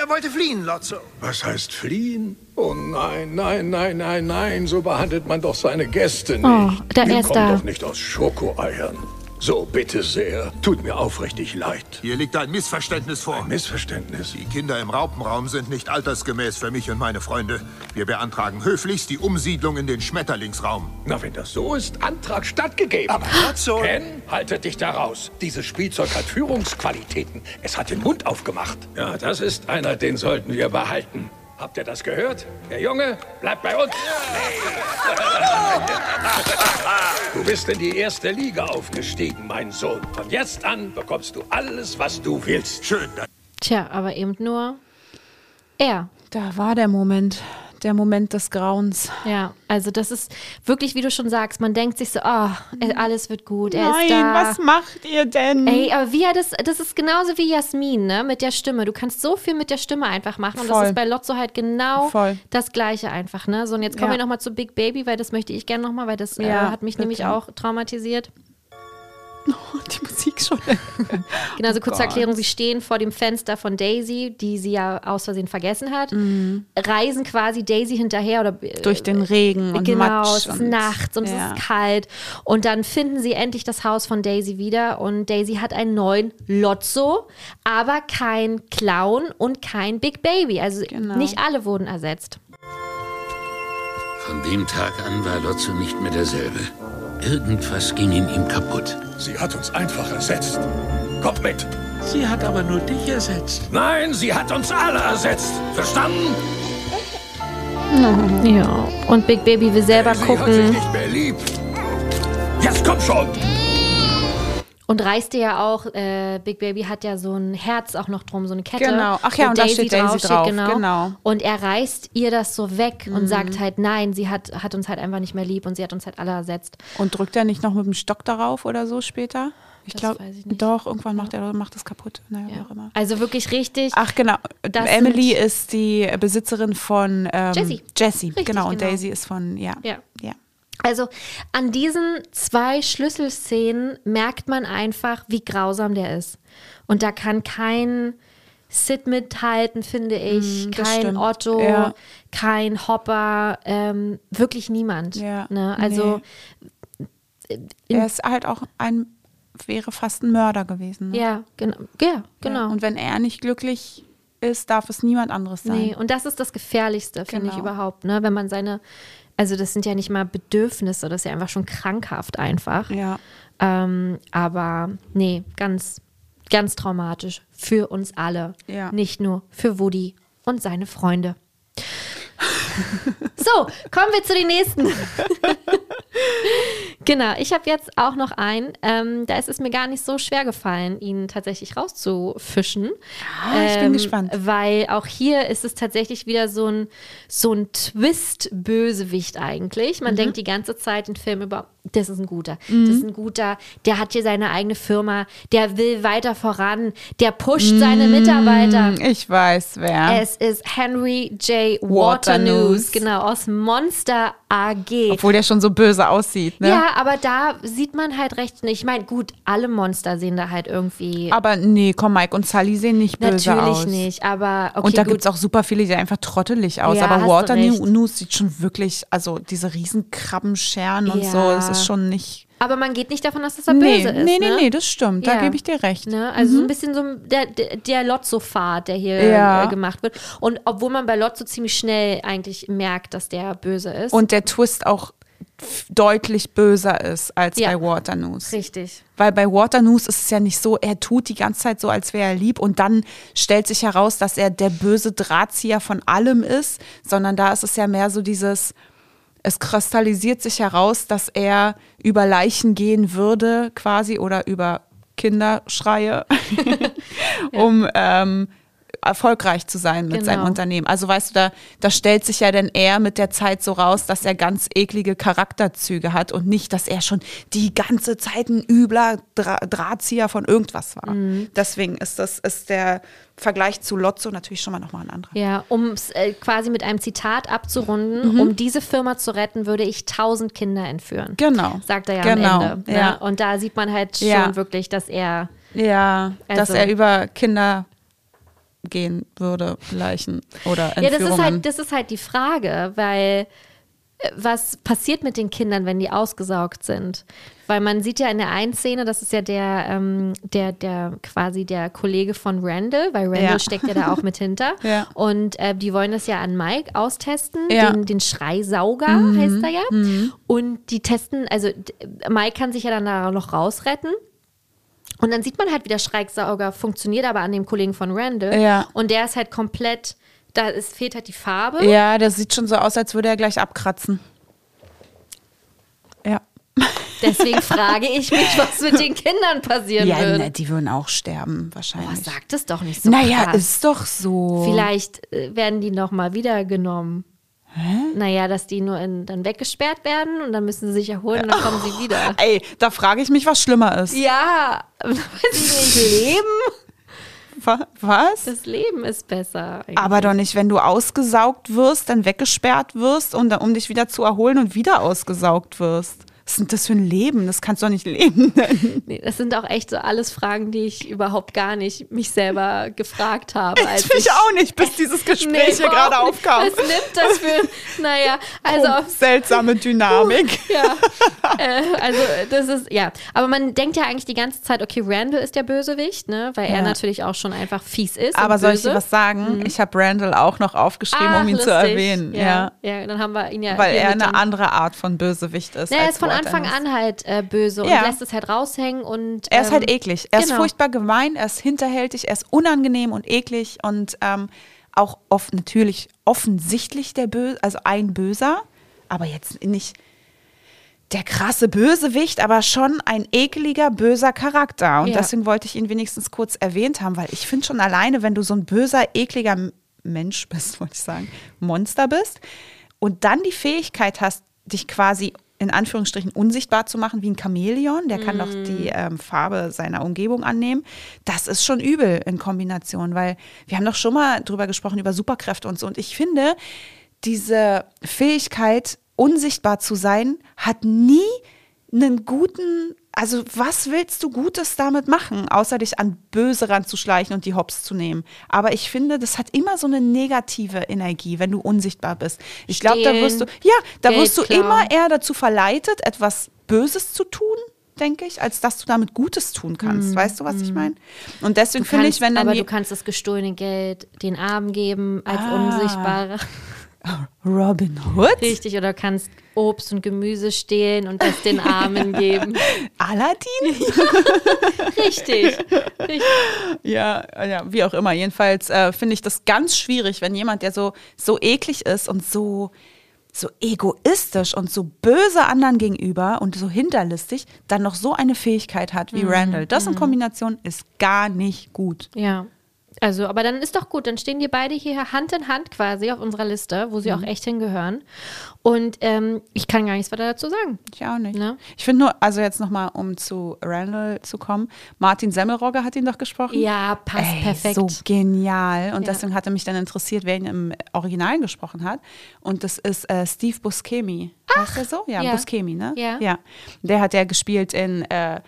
er wollte fliehen, Lotso. Was heißt fliehen? Oh nein, nein, nein, nein, nein, so behandelt man doch seine Gäste oh, nicht. Oh, da Wir kommen da. doch nicht aus Schokoeiern. So, bitte sehr. Tut mir aufrichtig leid. Hier liegt ein Missverständnis vor. Ein Missverständnis? Die Kinder im Raupenraum sind nicht altersgemäß für mich und meine Freunde. Wir beantragen höflichst die Umsiedlung in den Schmetterlingsraum. Na, wenn das so ist, Antrag stattgegeben. Aber so. Ken, haltet dich da raus. Dieses Spielzeug hat Führungsqualitäten. Es hat den Mund aufgemacht. Ja, das ist einer, den sollten wir behalten. Habt ihr das gehört? Der Junge bleibt bei uns. <laughs> Du bist in die erste Liga aufgestiegen, mein Sohn. Von jetzt an bekommst du alles, was du willst. Schön. Tja, aber eben nur er. Da war der Moment der Moment des Grauens. Ja, also das ist wirklich, wie du schon sagst, man denkt sich so, oh, alles wird gut, er Nein, ist da. was macht ihr denn? Ey, aber wie er das, das ist genauso wie Jasmin, ne, mit der Stimme. Du kannst so viel mit der Stimme einfach machen und Voll. das ist bei Lotso halt genau Voll. das Gleiche einfach, ne. So, und jetzt kommen ja. wir nochmal zu Big Baby, weil das möchte ich gerne nochmal, weil das äh, ja, äh, hat mich bitte. nämlich auch traumatisiert. <laughs> Oh, die Musik schon. genau, so kurze oh Erklärung. Sie stehen vor dem Fenster von Daisy, die sie ja aus Versehen vergessen hat, mhm. reisen quasi Daisy hinterher oder äh, durch den Regen und genau, Matsch. es ist nachts und ja. es ist kalt und dann finden sie endlich das Haus von Daisy wieder und Daisy hat einen neuen Lotso, aber kein Clown und kein Big Baby. Also genau. nicht alle wurden ersetzt. Von dem Tag an war Lotso nicht mehr derselbe. Irgendwas ging in ihm kaputt. Sie hat uns einfach ersetzt. Kommt mit. Sie hat aber nur dich ersetzt. Nein, sie hat uns alle ersetzt. Verstanden? <laughs> Ja, und Big Baby will selber sie gucken. Hat sich nicht mehr lieb. Jetzt komm schon! Und reißt dir ja auch, äh, Big Baby hat ja so ein Herz auch noch drum, so eine Kette. Genau, ach ja, und Daisy da steht Daisy drauf, drauf. Genau. genau. Und er reißt ihr das so weg mhm. und sagt halt, nein, sie hat, hat uns halt einfach nicht mehr lieb und sie hat uns halt alle ersetzt. Und drückt er nicht noch mit dem Stock darauf oder so später? Ich glaube, doch, irgendwann macht er macht das kaputt. Naja, ja. auch immer. Also wirklich richtig. Ach genau, Emily ist die Besitzerin von ähm, Jessie. Jessie, genau. Und genau. Daisy ist von, ja. Ja. ja. Also an diesen zwei Schlüsselszenen merkt man einfach, wie grausam der ist. Und da kann kein Sid mithalten, finde ich, mm, kein stimmt. Otto, ja. kein Hopper, ähm, wirklich niemand. Ja. Ne? Also nee. er ist halt auch ein, wäre fast ein Mörder gewesen. Ne? Ja, genau. Ja, genau. Ja. Und wenn er nicht glücklich ist, darf es niemand anderes sein. Nee, und das ist das Gefährlichste, finde genau. ich überhaupt, ne? Wenn man seine also das sind ja nicht mal Bedürfnisse, das ist ja einfach schon krankhaft einfach. Ja. Ähm, aber nee, ganz ganz traumatisch für uns alle. Ja. Nicht nur für Woody und seine Freunde. <laughs> so, kommen wir zu den nächsten. <laughs> genau, ich habe jetzt auch noch einen. Ähm, da ist es mir gar nicht so schwer gefallen, ihn tatsächlich rauszufischen. Ah, ich bin gespannt. Weil auch hier ist es tatsächlich wieder so ein, so ein Twist-Bösewicht eigentlich. Man denkt die ganze Zeit den Film über, das ist ein guter, das ist ein guter, der hat hier seine eigene Firma, der will weiter voran, der pusht seine Mitarbeiter. Ich weiß, wer. Es ist Henry J. Waternoose. Waternoose, genau, aus Monster AG. Obwohl der schon so böse aussieht, ne? Ja, aber da sieht man halt recht nicht. Ich meine, gut, alle Monster sehen da halt irgendwie. Aber nee, komm, Mike und Sally sehen nicht böse natürlich aus. nicht, aber okay, und da gibt es auch super viele, die einfach trottelig aus. Ja, aber Waternoose sieht schon wirklich, also diese riesen Krabbenscheren und Ja. so, das ist schon nicht. aber man geht nicht davon aus, dass er Nee, böse ist. nee, nee, ne? nee, das stimmt. Da Ja. gebe ich dir recht. Ne? Also so ein bisschen so der, der, der Lotso-Fahrt, der hier Ja. äh, gemacht wird. Und obwohl man bei Lotso ziemlich schnell eigentlich merkt, dass der böse ist. Und der Twist auch deutlich böser ist als Ja. bei Waternoose. Richtig. Weil bei Waternoose ist es ja nicht so, er tut die ganze Zeit so, als wäre er lieb und dann stellt sich heraus, dass er der böse Drahtzieher von allem ist, sondern da ist es ja mehr so dieses, es kristallisiert sich heraus, dass er über Leichen gehen würde quasi oder über Kinderschreie, <laughs> um ähm, erfolgreich zu sein mit seinem Genau. Unternehmen. Also weißt du, da, da stellt sich ja dann er mit der Zeit so raus, dass er ganz eklige Charakterzüge hat und nicht, dass er schon die ganze Zeit ein übler Dra Drahtzieher von irgendwas war. Mhm. Deswegen ist das ist der Vergleich zu Lotso natürlich schon mal nochmal ein anderer. Ja, um es äh, quasi mit einem Zitat abzurunden, um diese Firma zu retten, würde ich tausend Kinder entführen. Genau. Sagt er ja Genau, am Ende. Ne? ja. Und da sieht man halt schon Ja. wirklich, dass er. Ja, dass Also- er über Kinder gehen würde, Leichen oder Ja, das ist, Entführungen. halt, das ist halt die Frage, weil was passiert mit den Kindern, wenn die ausgesaugt sind? Weil man sieht ja in der einen Szene, das ist ja der, ähm, der, der quasi der Kollege von Randall, weil Randall Ja. steckt ja da auch mit hinter. <laughs> Ja. Und äh, die wollen das ja an Mike austesten, Ja. Mhm. den, den Schreisauger heißt er ja. Und die testen, also Mike kann sich ja dann da noch rausretten. Und dann sieht man halt, wie der Schreisauger funktioniert, aber an dem Kollegen von Randall. Ja. Und der ist halt komplett, da ist, fehlt halt die Farbe. ja, das sieht schon so aus, als würde er gleich abkratzen. Ja. <laughs> Deswegen frage ich mich, was mit den Kindern passieren Ja, würde. ne, die würden auch sterben, wahrscheinlich. sag das doch nicht so naja, krass. ist doch so. Vielleicht äh, werden die nochmal wiedergenommen. Naja, dass die nur in, dann weggesperrt werden und dann müssen sie sich erholen und dann kommen sie wieder. Ey, da frage ich mich, was schlimmer ist. Ja, <laughs> weiß ich nicht, Leben? Wa- Was? Das Leben ist besser. eigentlich. Aber doch nicht, wenn du ausgesaugt wirst, dann weggesperrt wirst, und, um dich wieder zu erholen und wieder ausgesaugt wirst. Was ist das für ein Leben? Das kannst du doch nicht leben. <laughs> Nee, das sind auch echt so alles Fragen, die ich überhaupt gar nicht mich selber gefragt habe. Als Ich auch nicht, bis dieses Gespräch hier gerade aufkam. Was nimmt das für, naja, also Oh, seltsame Dynamik. Ja, äh, also das ist, ja. Aber man denkt ja eigentlich die ganze Zeit, okay, Randall ist der Bösewicht, ne? Weil er Ja. natürlich auch schon einfach fies ist. Aber soll ich dir was sagen? Ich habe Randall auch noch aufgeschrieben, Ach, um ihn zu lustig. erwähnen. Ja, Ja. ja. dann haben wir ihn ja. Weil er eine andere Art von Bösewicht ist. Na, er ist von Anfang an halt äh, böse und Ja. lässt es halt raushängen und. Er ist halt ähm, eklig. Er ist genau. furchtbar gemein, er ist hinterhältig, er ist unangenehm und eklig und ähm, auch oft natürlich offensichtlich der Böse, also ein Böser, aber jetzt nicht der krasse Bösewicht, aber schon ein ekliger, böser Charakter. Und Ja. deswegen wollte ich ihn wenigstens kurz erwähnt haben, weil ich finde schon alleine, wenn du so ein böser, ekliger Mensch bist, <laughs> wollte ich sagen, Monster bist und dann die Fähigkeit hast, dich quasi in Anführungsstrichen unsichtbar zu machen wie ein Chamäleon, der kann doch die ähm, Farbe seiner Umgebung annehmen. Das ist schon übel in Kombination, weil wir haben doch schon mal drüber gesprochen, über Superkräfte und so. Und ich finde, diese Fähigkeit, unsichtbar zu sein, hat nie einen guten, also was willst du Gutes damit machen, außer dich an Böse ranzuschleichen und die Hops zu nehmen? Aber ich finde, das hat immer so eine negative Energie, wenn du unsichtbar bist. Ich glaube, da wirst du, ja, da Geld wirst du immer eher dazu verleitet, etwas Böses zu tun, denke ich, als dass du damit Gutes tun kannst. Weißt du, was ich meine? Und deswegen finde ich, wenn dann aber du kannst das gestohlene Geld den Armen geben als Ah. unsichtbarer. Robin Hood? Richtig, oder kannst Obst und Gemüse stehlen und das den Armen geben. <laughs> Aladdin? <laughs> Richtig. Richtig. Ja, ja, wie auch immer. Jedenfalls äh, finde ich das ganz schwierig, wenn jemand, der so, so eklig ist und so, so egoistisch und so böse anderen gegenüber und so hinterlistig, dann noch so eine Fähigkeit hat wie Randall. Das in Kombination ist gar nicht gut. Ja. Also, aber dann ist doch gut, dann stehen die beide hier Hand in Hand quasi auf unserer Liste, wo sie auch echt hingehören. Und ähm, ich kann gar nichts weiter dazu sagen. Ich auch nicht. Ne? Ich finde nur, also jetzt nochmal, um zu Randall zu kommen, Martin Semmelrogge hat ihn doch gesprochen. Ja, passt Ey, perfekt. So genial. Und Ja. deswegen hatte mich dann interessiert, wer ihn im Original gesprochen hat. Und das ist äh, Steve Buscemi. Ach, heißt so? Ja, ja. Buscemi, ne? Ja. ja. Der hat ja gespielt in äh,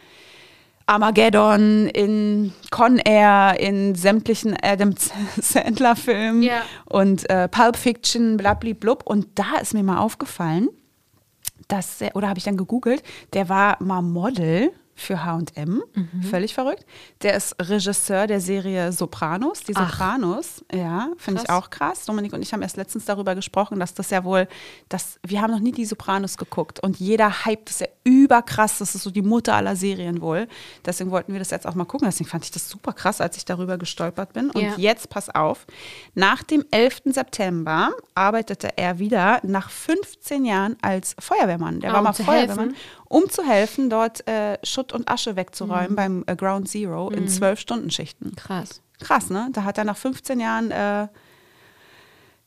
Armageddon, in Con Air, in sämtlichen Adam Sandler-Filmen Ja. und äh, Pulp Fiction, blablablub. Und da ist mir mal aufgefallen, dass er, oder habe ich dann gegoogelt, der war mal Model für H&M, Mhm. völlig verrückt. Der ist Regisseur der Serie Sopranos, die Ach. Sopranos, ja, finde ich auch krass. Dominik und ich haben erst letztens darüber gesprochen, dass das ja wohl, dass wir haben noch nie die Sopranos geguckt und jeder hypt das ja überkrass, das ist so die Mutter aller Serien wohl. Deswegen wollten wir das jetzt auch mal gucken, deswegen fand ich das super krass, als ich darüber gestolpert bin. Und Ja. jetzt pass auf, nach dem 11. September arbeitete er wieder nach 15 Jahren als Feuerwehrmann. Der Ah, war mal Feuerwehrmann, helfen? Um zu helfen, dort äh, Schutt und Asche Mhm. wegzuräumen beim äh, Ground Zero in 12-Stunden-Schichten. Krass. Krass, ne? Da hat er nach 15 Jahren, äh,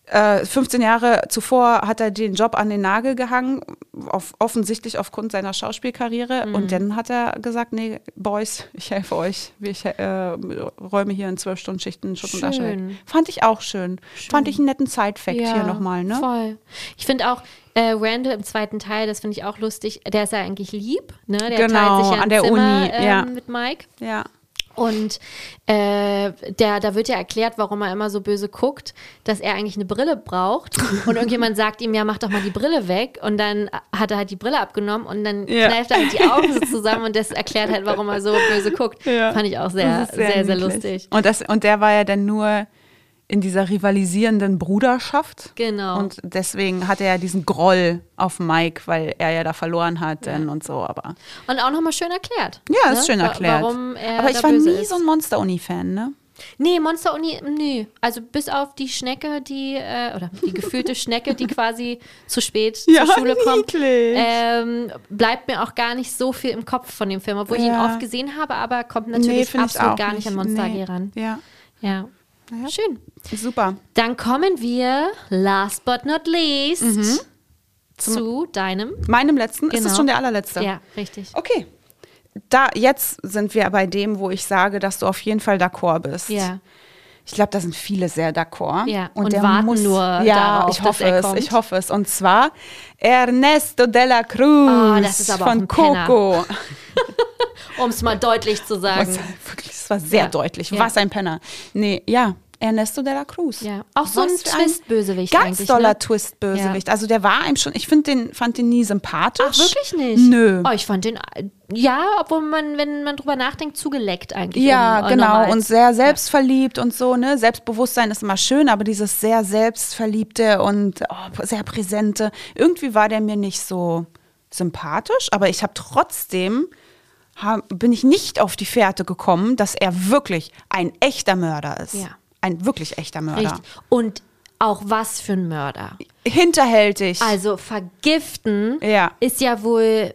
äh, 15 Jahre zuvor hat er den Job an den Nagel gehangen, auf, offensichtlich aufgrund seiner Schauspielkarriere. Mhm. Und dann hat er gesagt, nee, Boys, ich helfe euch. Ich äh, räume hier in 12-Stunden-Schichten Schutt und Asche weg. Schön. Fand ich auch schön. Fand ich einen netten Side-Fact hier nochmal, ne? Voll. Ich finde auch äh, Randall im zweiten Teil, das finde ich auch lustig. Der ist ja eigentlich lieb, ne? Der Genau, teilt sich ja an der Zimmer, Uni, ähm, ja. mit Mike. Ja. Und äh, der, da wird ja erklärt, warum er immer so böse guckt, dass er eigentlich eine Brille braucht. <laughs> Und irgendjemand sagt ihm, ja, mach doch mal die Brille weg. Und dann hat er halt die Brille abgenommen und dann Ja. kneift er halt die Augen so zusammen und das erklärt halt, warum er so böse guckt. Ja. Fand ich auch sehr, sehr, sehr, niedlich. lustig. Und, das, und der war ja dann nur in dieser rivalisierenden Bruderschaft. Genau. Und deswegen hatte er diesen Groll auf Mike, weil er ja da verloren hat dann und so. Aber Und auch nochmal schön erklärt. ja, ne? ist schön erklärt. Warum er aber ich war nie ist. so ein Monster-Uni-Fan, ne? Nee, Monster Uni, nee. Also bis auf die Schnecke, die, äh, oder die gefühlte Schnecke, die quasi zu spät Ja, zur Schule kommt, ähm, bleibt mir auch gar nicht so viel im Kopf von dem Film, obwohl ich ihn Ja. oft gesehen habe, aber kommt natürlich ich absolut gar nicht an Monster Nee. ran. Ja, Ja. Schön. super. Dann kommen wir, last but not least, Mhm. zu deinem. Meinem letzten, ist Genau. das schon der allerletzte? Ja, richtig. Okay. Da, jetzt sind wir bei dem, wo ich sage, dass du auf jeden Fall d'accord bist. Ja. Ich glaube, da sind viele sehr d'accord. Ja, und der warten muss, nur ja, darauf, ich dass hoffe er es, kommt. ich hoffe es. Und zwar Ernesto de la Cruz Ah, das ist aber auch von. Coco. <laughs> Um es mal deutlich zu <laughs> sagen. Was, wirklich, das war sehr Ja. deutlich. Ja. Was ein Penner. Nee, ja. Ernesto de la Cruz. Ja. Auch so ein Was Twist-Bösewicht Ganz eigentlich, doller ne? Twist-Bösewicht. Also der war einem schon, ich finde den, fand den nie sympathisch. Ach, wirklich nicht? Nö. Oh, ich fand den, ja, obwohl man, wenn man drüber nachdenkt, zugeleckt eigentlich. Ja, um, äh, genau. Und sehr selbstverliebt und so, ne? Selbstbewusstsein ist immer schön, aber dieses sehr selbstverliebte und oh, sehr präsente, irgendwie war der mir nicht so sympathisch, aber ich habe trotzdem, bin ich nicht auf die Fährte gekommen, dass er wirklich ein echter Mörder ist. Ja. Ein wirklich echter Mörder. Richtig. Und auch was für ein Mörder. Hinterhältig. Also vergiften Ja. ist ja wohl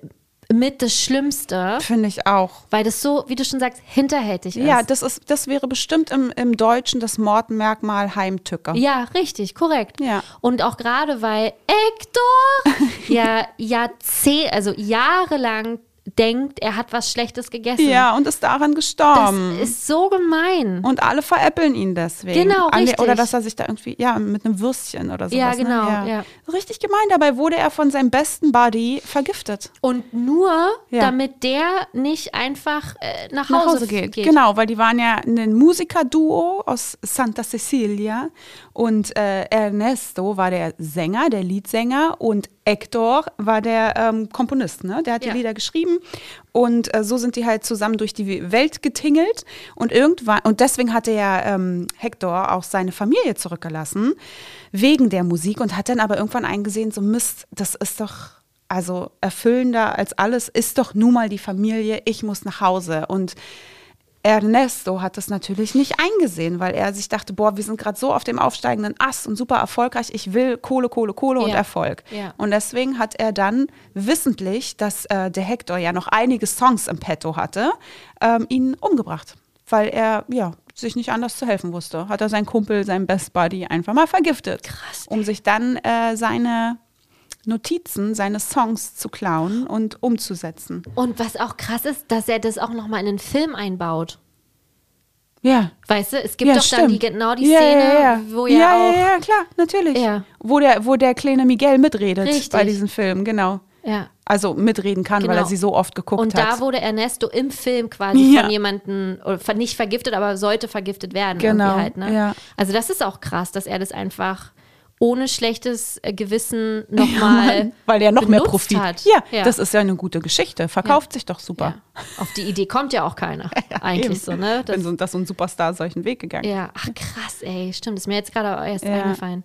mit das Schlimmste, Finde ich auch. weil das so, wie du schon sagst, hinterhältig ist. Ja, das, ist, das wäre bestimmt im, im Deutschen das Mordmerkmal Heimtücker. Ja, richtig, korrekt. Ja. Und auch gerade weil Hector <laughs> ja Jahrzeh also jahrelang denkt, er hat was Schlechtes gegessen. Ja, und ist daran Das gestorben. ist so gemein. Und alle veräppeln ihn deswegen. Genau, Alle- richtig. Oder dass er sich da irgendwie, ja, mit einem Würstchen oder sowas. Ja, genau, Ne? ja. Richtig gemein. Dabei wurde er von seinem besten Buddy vergiftet. Und nur, Ja. damit der nicht einfach äh, nach, Nach Hause, Hause geht. Genau, weil die waren ja ein Musikerduo aus Santa Cecilia. Und äh, Ernesto war der Sänger, der Leadsänger. Und Hector war der ähm, Komponist, ne? Der hat Ja. die Lieder geschrieben und äh, so sind die halt zusammen durch die Welt getingelt und irgendwann und deswegen hatte ja ähm, Hector auch seine Familie zurückgelassen wegen der Musik und hat dann aber irgendwann eingesehen, so Mist, das ist doch also erfüllender als alles ist doch nun mal die Familie. Ich muss nach Hause und Ernesto hat das natürlich nicht eingesehen, weil er sich dachte, boah, wir sind gerade so auf dem aufsteigenden Ast und super erfolgreich. Ich will Kohle, Kohle, Kohle und Ja. Erfolg. Ja. Und deswegen hat er dann wissentlich, dass äh, der Hector ja noch einige Songs im Petto hatte, ähm, ihn umgebracht, weil er ja sich nicht anders zu helfen wusste. Hat er seinen Kumpel, seinen Best Buddy einfach mal vergiftet, Krass. um sich dann äh, seine Notizen, seine Songs zu klauen und umzusetzen. Und was auch krass ist, dass er das auch nochmal in den Film einbaut. Ja, Weißt du, es gibt ja, doch dann die, stimmt. genau die Ja, Szene, ja, ja. wo ja, er auch. ja, ja, klar, natürlich. Ja. Wo, der, wo der kleine Miguel mitredet Richtig. bei diesem Film, genau. Ja. Also mitreden kann, weil Genau. er sie so oft geguckt Und hat. da wurde Ernesto im Film quasi Ja. von jemandem, nicht vergiftet, aber sollte vergiftet werden. Genau, Halt, ne? ja. Also das ist auch krass, dass er das einfach ohne schlechtes äh, Gewissen <laughs> nochmal weil er noch mehr Profit hat. Ja, ja. das ist ja eine gute Geschichte. Verkauft sich doch super. ja. Auf die Idee kommt ja auch keiner. <laughs> eigentlich Eben. so, ne? Das, Wenn so, dass so ein Superstar solchen Weg gegangen ja, ach krass, ey, stimmt, ist mir jetzt gerade erst Ja. eingefallen.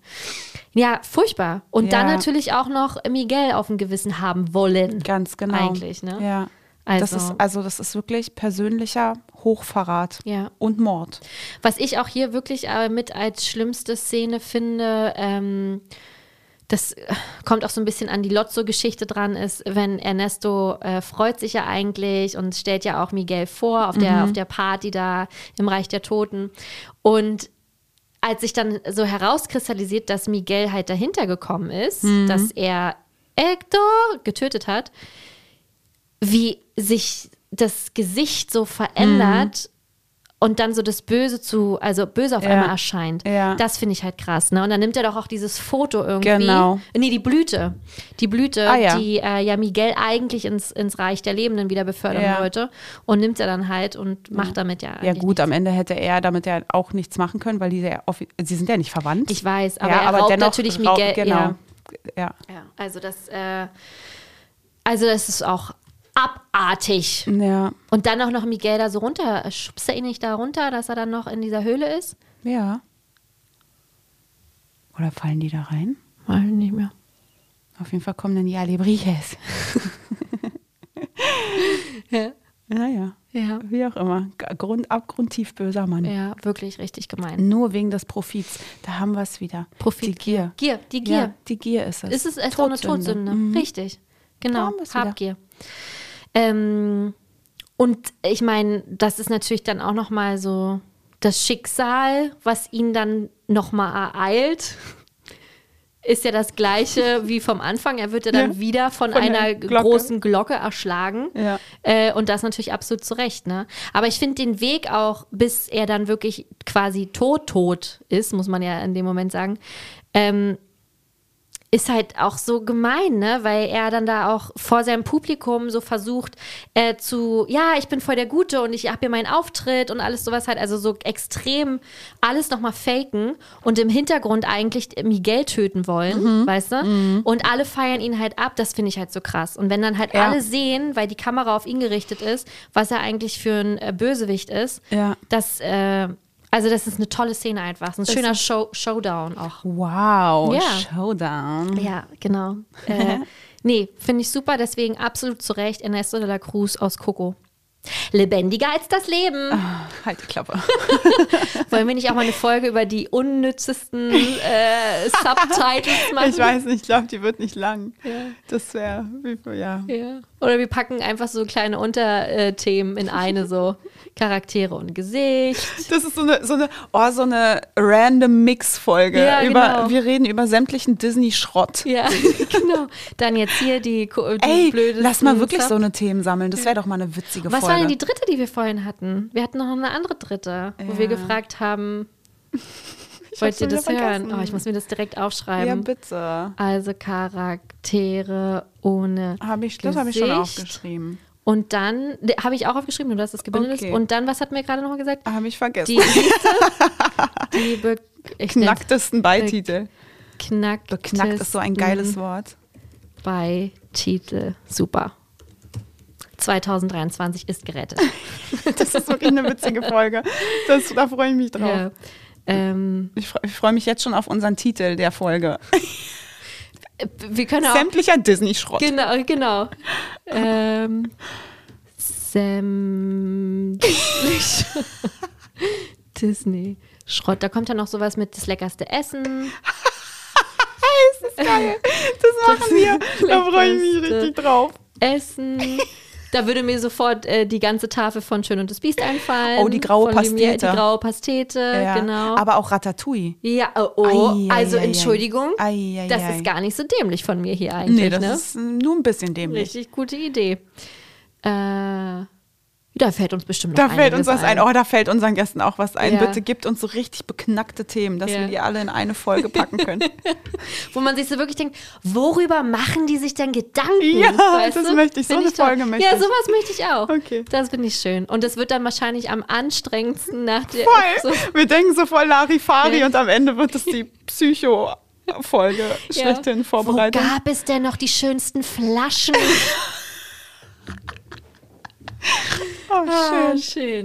Ja, furchtbar. Und dann Ja. natürlich auch noch Miguel auf dem Gewissen haben wollen. Ganz genau. Eigentlich, ne? Ja. Also- das ist, also das ist wirklich persönlicher Hochverrat Ja. und Mord. Was ich auch hier wirklich äh, mit als schlimmste Szene finde, ähm, das äh, kommt auch so ein bisschen an die Lotso-Geschichte dran, ist, wenn Ernesto äh, freut sich ja eigentlich und stellt ja auch Miguel vor auf der, auf der Party da im Reich der Toten. Und als sich dann so herauskristallisiert, dass Miguel halt dahinter gekommen ist, dass er Hector getötet hat, wie sich das Gesicht so verändert und dann so das Böse zu, also böse auf Ja. einmal erscheint. Ja. Das finde ich halt krass, ne? Und dann nimmt er doch auch dieses Foto irgendwie. Genau. Nee, die Blüte. Die Blüte, Ah, ja. die äh, ja Miguel eigentlich ins, ins Reich der Lebenden wieder befördern Ja. wollte. Und nimmt er dann halt und macht damit ja. Ja gut, am Ende hätte er damit ja auch nichts machen können, weil die ja offi- sie sind ja nicht verwandt. Ich weiß, aber ja, er aber raubt dennoch natürlich Miguel. Genau. Ja. Ja. ja, also das, äh, also das ist auch abartig. Ja. Und dann auch noch Miguel da so runter. Schubst er ihn nicht da runter, dass er dann noch in dieser Höhle ist? Ja. Oder fallen die da rein? Weiß ich nicht mehr. Auf jeden Fall kommen dann die Alebrijes. <laughs> Ja. Naja. Ja. Wie auch immer. Grund, abgrundtief böser Mann. Ja, wirklich richtig gemein. Nur wegen des Profits. Da haben wir es wieder. Profit. Die Gier. Gier, die Gier. Ja, die Gier ist es. Ist es echt so eine Todsünde? Mhm. Richtig. Genau. wir's wieder. Ähm, und ich meine, das ist natürlich dann auch nochmal so das Schicksal, was ihn dann nochmal ereilt. Ist ja das gleiche <laughs> wie vom Anfang. Er wird ja dann Ja, wieder von, von einer Glocke. großen Glocke erschlagen. Ja. Äh, und das natürlich absolut zu Recht. Ne? Aber ich finde den Weg auch, bis er dann wirklich quasi tot, tot ist, muss man ja in dem Moment sagen, ähm, ist halt auch so gemein, ne? Weil er dann da auch vor seinem Publikum so versucht äh, zu, ja, ich bin voll der Gute und ich habe hier meinen Auftritt und alles sowas halt, also so extrem alles nochmal faken und im Hintergrund eigentlich Miguel töten wollen, weißt du? Und alle feiern ihn halt ab, das finde ich halt so krass. Und wenn dann halt Ja. alle sehen, weil die Kamera auf ihn gerichtet ist, was er eigentlich für ein äh, Bösewicht ist, Ja. das, äh, also das ist eine tolle Szene einfach, so ein schöner Show Showdown auch. Wow. Ja. Showdown. Ja, genau. Äh, <laughs> nee, finde ich super, deswegen absolut zu Recht Ernesto de la Cruz aus Coco. Lebendiger als das Leben. Halt die Klappe. <laughs> Wollen wir nicht auch mal eine Folge über die unnützesten äh, Subtitles <laughs> machen? Ich weiß nicht, ich glaube, die wird nicht lang. Das wäre, ja. Ja. Oder wir packen einfach so kleine Unterthemen in eine, so Charaktere und Gesicht. Das ist so eine, so eine, oh, so eine random Mix-Folge. Ja, über, genau. Wir reden über sämtlichen Disney-Schrott. Ja, <laughs> genau. Dann jetzt hier die, die Ey, blödesten lass mal wirklich Sub- so eine Themen sammeln. Das wäre doch mal eine witzige Was Folge. war denn die dritte, die wir vorhin hatten? Wir hatten noch eine andere dritte, wo wir Ja. gefragt haben, wollt ihr das hören? Oh, ich muss mir das direkt Ja, aufschreiben. bitte. also Charaktere ohne Hab ich, das habe ich schon aufgeschrieben. Und dann, ne, habe ich auch aufgeschrieben, du hast das gebündelt. Okay. Und dann, was hat mir gerade nochmal gesagt? Habe ich vergessen. Die, siehste, <laughs> die Knacktesten Beititel. Knackt Beknackt ist so ein geiles Wort. bei Titel. Super. 2023 ist gerettet. <laughs> Das ist wirklich eine witzige Folge. Das, da freue ich mich drauf. Ja. Ähm, Ich freue freu mich jetzt schon auf unseren Titel der Folge. <laughs> wir können auch. Sämtlicher Disney-Schrott. Genau, genau. <laughs> ähm, Sam. <laughs> Disney. Schrott. Da kommt ja noch sowas mit das leckerste Essen. Geil. Das machen wir. Da freue ich mich richtig drauf. Essen. Da würde mir sofort äh, die ganze Tafel von Schön und das Biest einfallen. Oh, die graue Von Lumière, Pastete. Die graue Pastete, Ja. genau. Aber auch Ratatouille. ja, oh, oh. Ei, also ei. Entschuldigung, Ei, das ist gar nicht so dämlich von mir hier eigentlich, Nee, das ne? ist nur ein bisschen dämlich. Richtig gute Idee. Äh, da fällt uns bestimmt noch Da fällt uns was ein. Oh, da fällt unseren Gästen auch was ein. Ja. Bitte gibt uns so richtig beknackte Themen, dass Ja. wir die alle in eine Folge packen können. <laughs> Wo man sich so wirklich denkt, worüber machen die sich denn Gedanken? Ja, weißt das du? möchte ich. So eine toll. Folge möchte Ja, ich. sowas möchte ich auch. Okay. Das finde ich schön. Und das wird dann wahrscheinlich am anstrengendsten nach der. Voll. <laughs> So, Wir denken so voll Larifari Ja. und am Ende wird es die Psycho-Folge <laughs> schlechthin Wo vorbereitet. gab es denn noch die schönsten Flaschen? Oh, Ah, schön.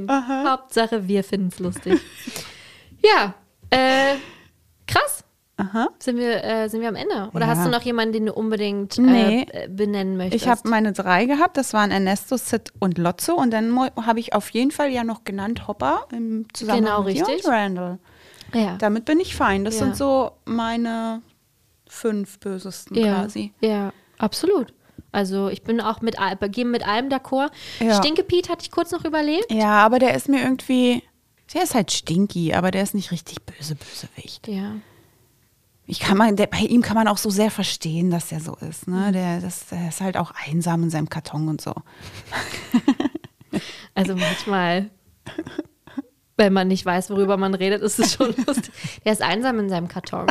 schön. Hauptsache, wir finden es lustig. ja, äh, krass. Aha. Sind wir, äh, sind wir am Ende? Oder Ja. hast du noch jemanden, den du unbedingt Nee. äh, äh, benennen möchtest? Ich habe meine drei gehabt, das waren Ernesto, Sid und Lotso. Und dann habe ich auf jeden Fall ja noch genannt Hopper im Zusammenhang Genau, mit richtig. und Randall. ja. Damit bin ich fein. Das Ja. sind so meine fünf bösesten quasi. Ja, absolut. Also ich bin auch mit, gehen mit allem d'accord. Ja. Stinke Pete hatte ich kurz noch überlegt. Ja, aber der ist mir irgendwie. Der ist halt stinky, aber der ist nicht richtig böse, Bösewicht. Ja. Ich kann man, der, bei ihm kann man auch so sehr verstehen, dass der so ist. Ne? Der, das, der ist halt auch einsam in seinem Karton und so. <laughs> Also manchmal, wenn man nicht weiß, worüber man redet, ist es schon <laughs> lustig. Der ist einsam in seinem Karton.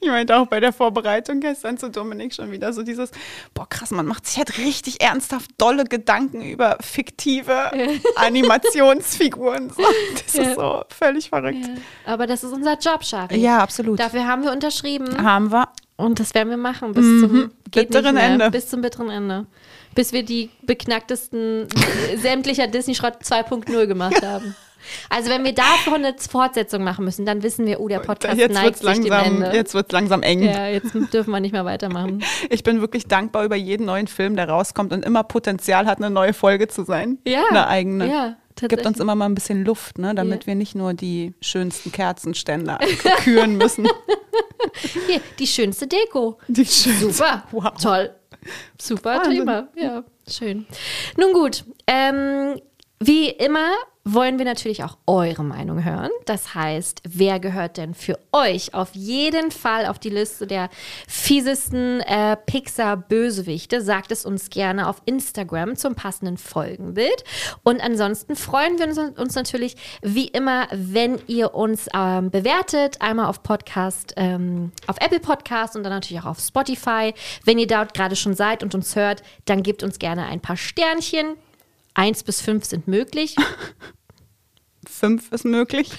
Ich meinte auch bei der Vorbereitung gestern zu Dominik schon wieder so dieses, boah krass, man macht sich halt richtig ernsthaft dolle Gedanken über fiktive <laughs> Animationsfiguren. So. Das Ja. ist so völlig verrückt. Aber das ist unser Job, Shari. Ja, absolut. Dafür haben wir unterschrieben. Haben wir. Und das werden wir machen bis zum geht Bitteren Ende. Bis zum bitteren Ende. Bis wir die beknacktesten <laughs> sämtlicher Disney-Schrott 2.0 gemacht <laughs> haben. Also wenn wir davon eine Fortsetzung machen müssen, dann wissen wir, oh, der Podcast Jetzt neigt wird es sich dem langsam, Ende. jetzt wird's langsam eng. ja, jetzt dürfen wir nicht mehr weitermachen. <laughs> Ich bin wirklich dankbar über jeden neuen Film, der rauskommt und immer Potenzial hat, eine neue Folge zu sein. Ja, Eine eigene. ja, Gibt uns immer mal ein bisschen Luft, ne, damit Ja. wir nicht nur die schönsten Kerzenständer küren müssen. <laughs> Hier, die schönste Deko. Die schönsten. Super, Wow. toll. Super Wahnsinn. Thema. Ja, schön. Nun gut, ähm, wie immer wollen wir natürlich auch eure Meinung hören. Das heißt, wer gehört denn für euch auf jeden Fall auf die Liste der fiesesten äh, Pixar-Bösewichte? Sagt es uns gerne auf Instagram zum passenden Folgenbild. Und ansonsten freuen wir uns, uns natürlich wie immer, wenn ihr uns ähm, bewertet. Einmal auf Podcast, ähm, auf Apple Podcast und dann natürlich auch auf Spotify. Wenn ihr dort gerade schon seid und uns hört, dann gebt uns gerne ein paar Sternchen. Eins bis fünf sind möglich. <laughs> Fünf ist möglich.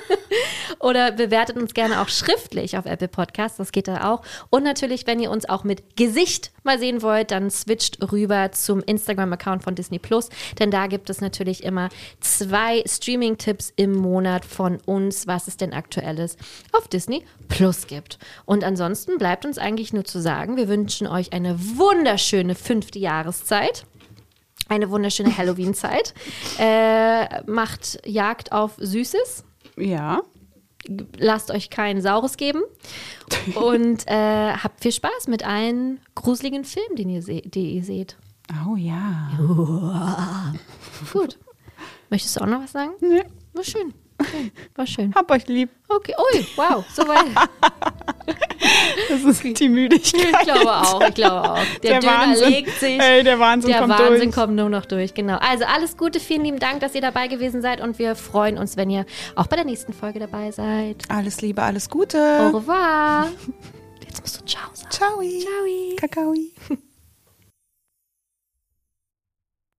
<laughs> Oder bewertet uns gerne auch schriftlich auf Apple Podcasts, das geht da auch. Und natürlich, wenn ihr uns auch mit Gesicht mal sehen wollt, dann switcht rüber zum Instagram-Account von Disney Plus, denn da gibt es natürlich immer zwei Streaming-Tipps im Monat von uns, was es denn aktuelles auf Disney Plus gibt. Und ansonsten bleibt uns eigentlich nur zu sagen, wir wünschen euch eine wunderschöne fünfte Jahreszeit. Eine wunderschöne Halloween-Zeit. Äh, macht Jagd auf Süßes Ja. lasst euch kein Saures geben und äh, habt viel Spaß mit allen gruseligen Filmen, den ihr se die ihr seht. Oh ja. Gut. Möchtest du auch noch was sagen? Nee. War schön. Schön. War schön. Hab euch lieb. Okay. Ui, wow, soweit. <laughs> Das ist die Müdigkeit. Ich glaube auch, ich glaube auch. Der, Der Döner Wahnsinn. legt sich. Ey, der Wahnsinn der kommt Wahnsinn durch. kommt nur noch durch, genau. Also alles Gute, vielen lieben Dank, dass ihr dabei gewesen seid und wir freuen uns, wenn ihr auch bei der nächsten Folge dabei seid. Alles Liebe, alles Au Gute. revoir. <laughs> Jetzt musst du Ciao sagen. Ciao. Ciao. Kakaoi.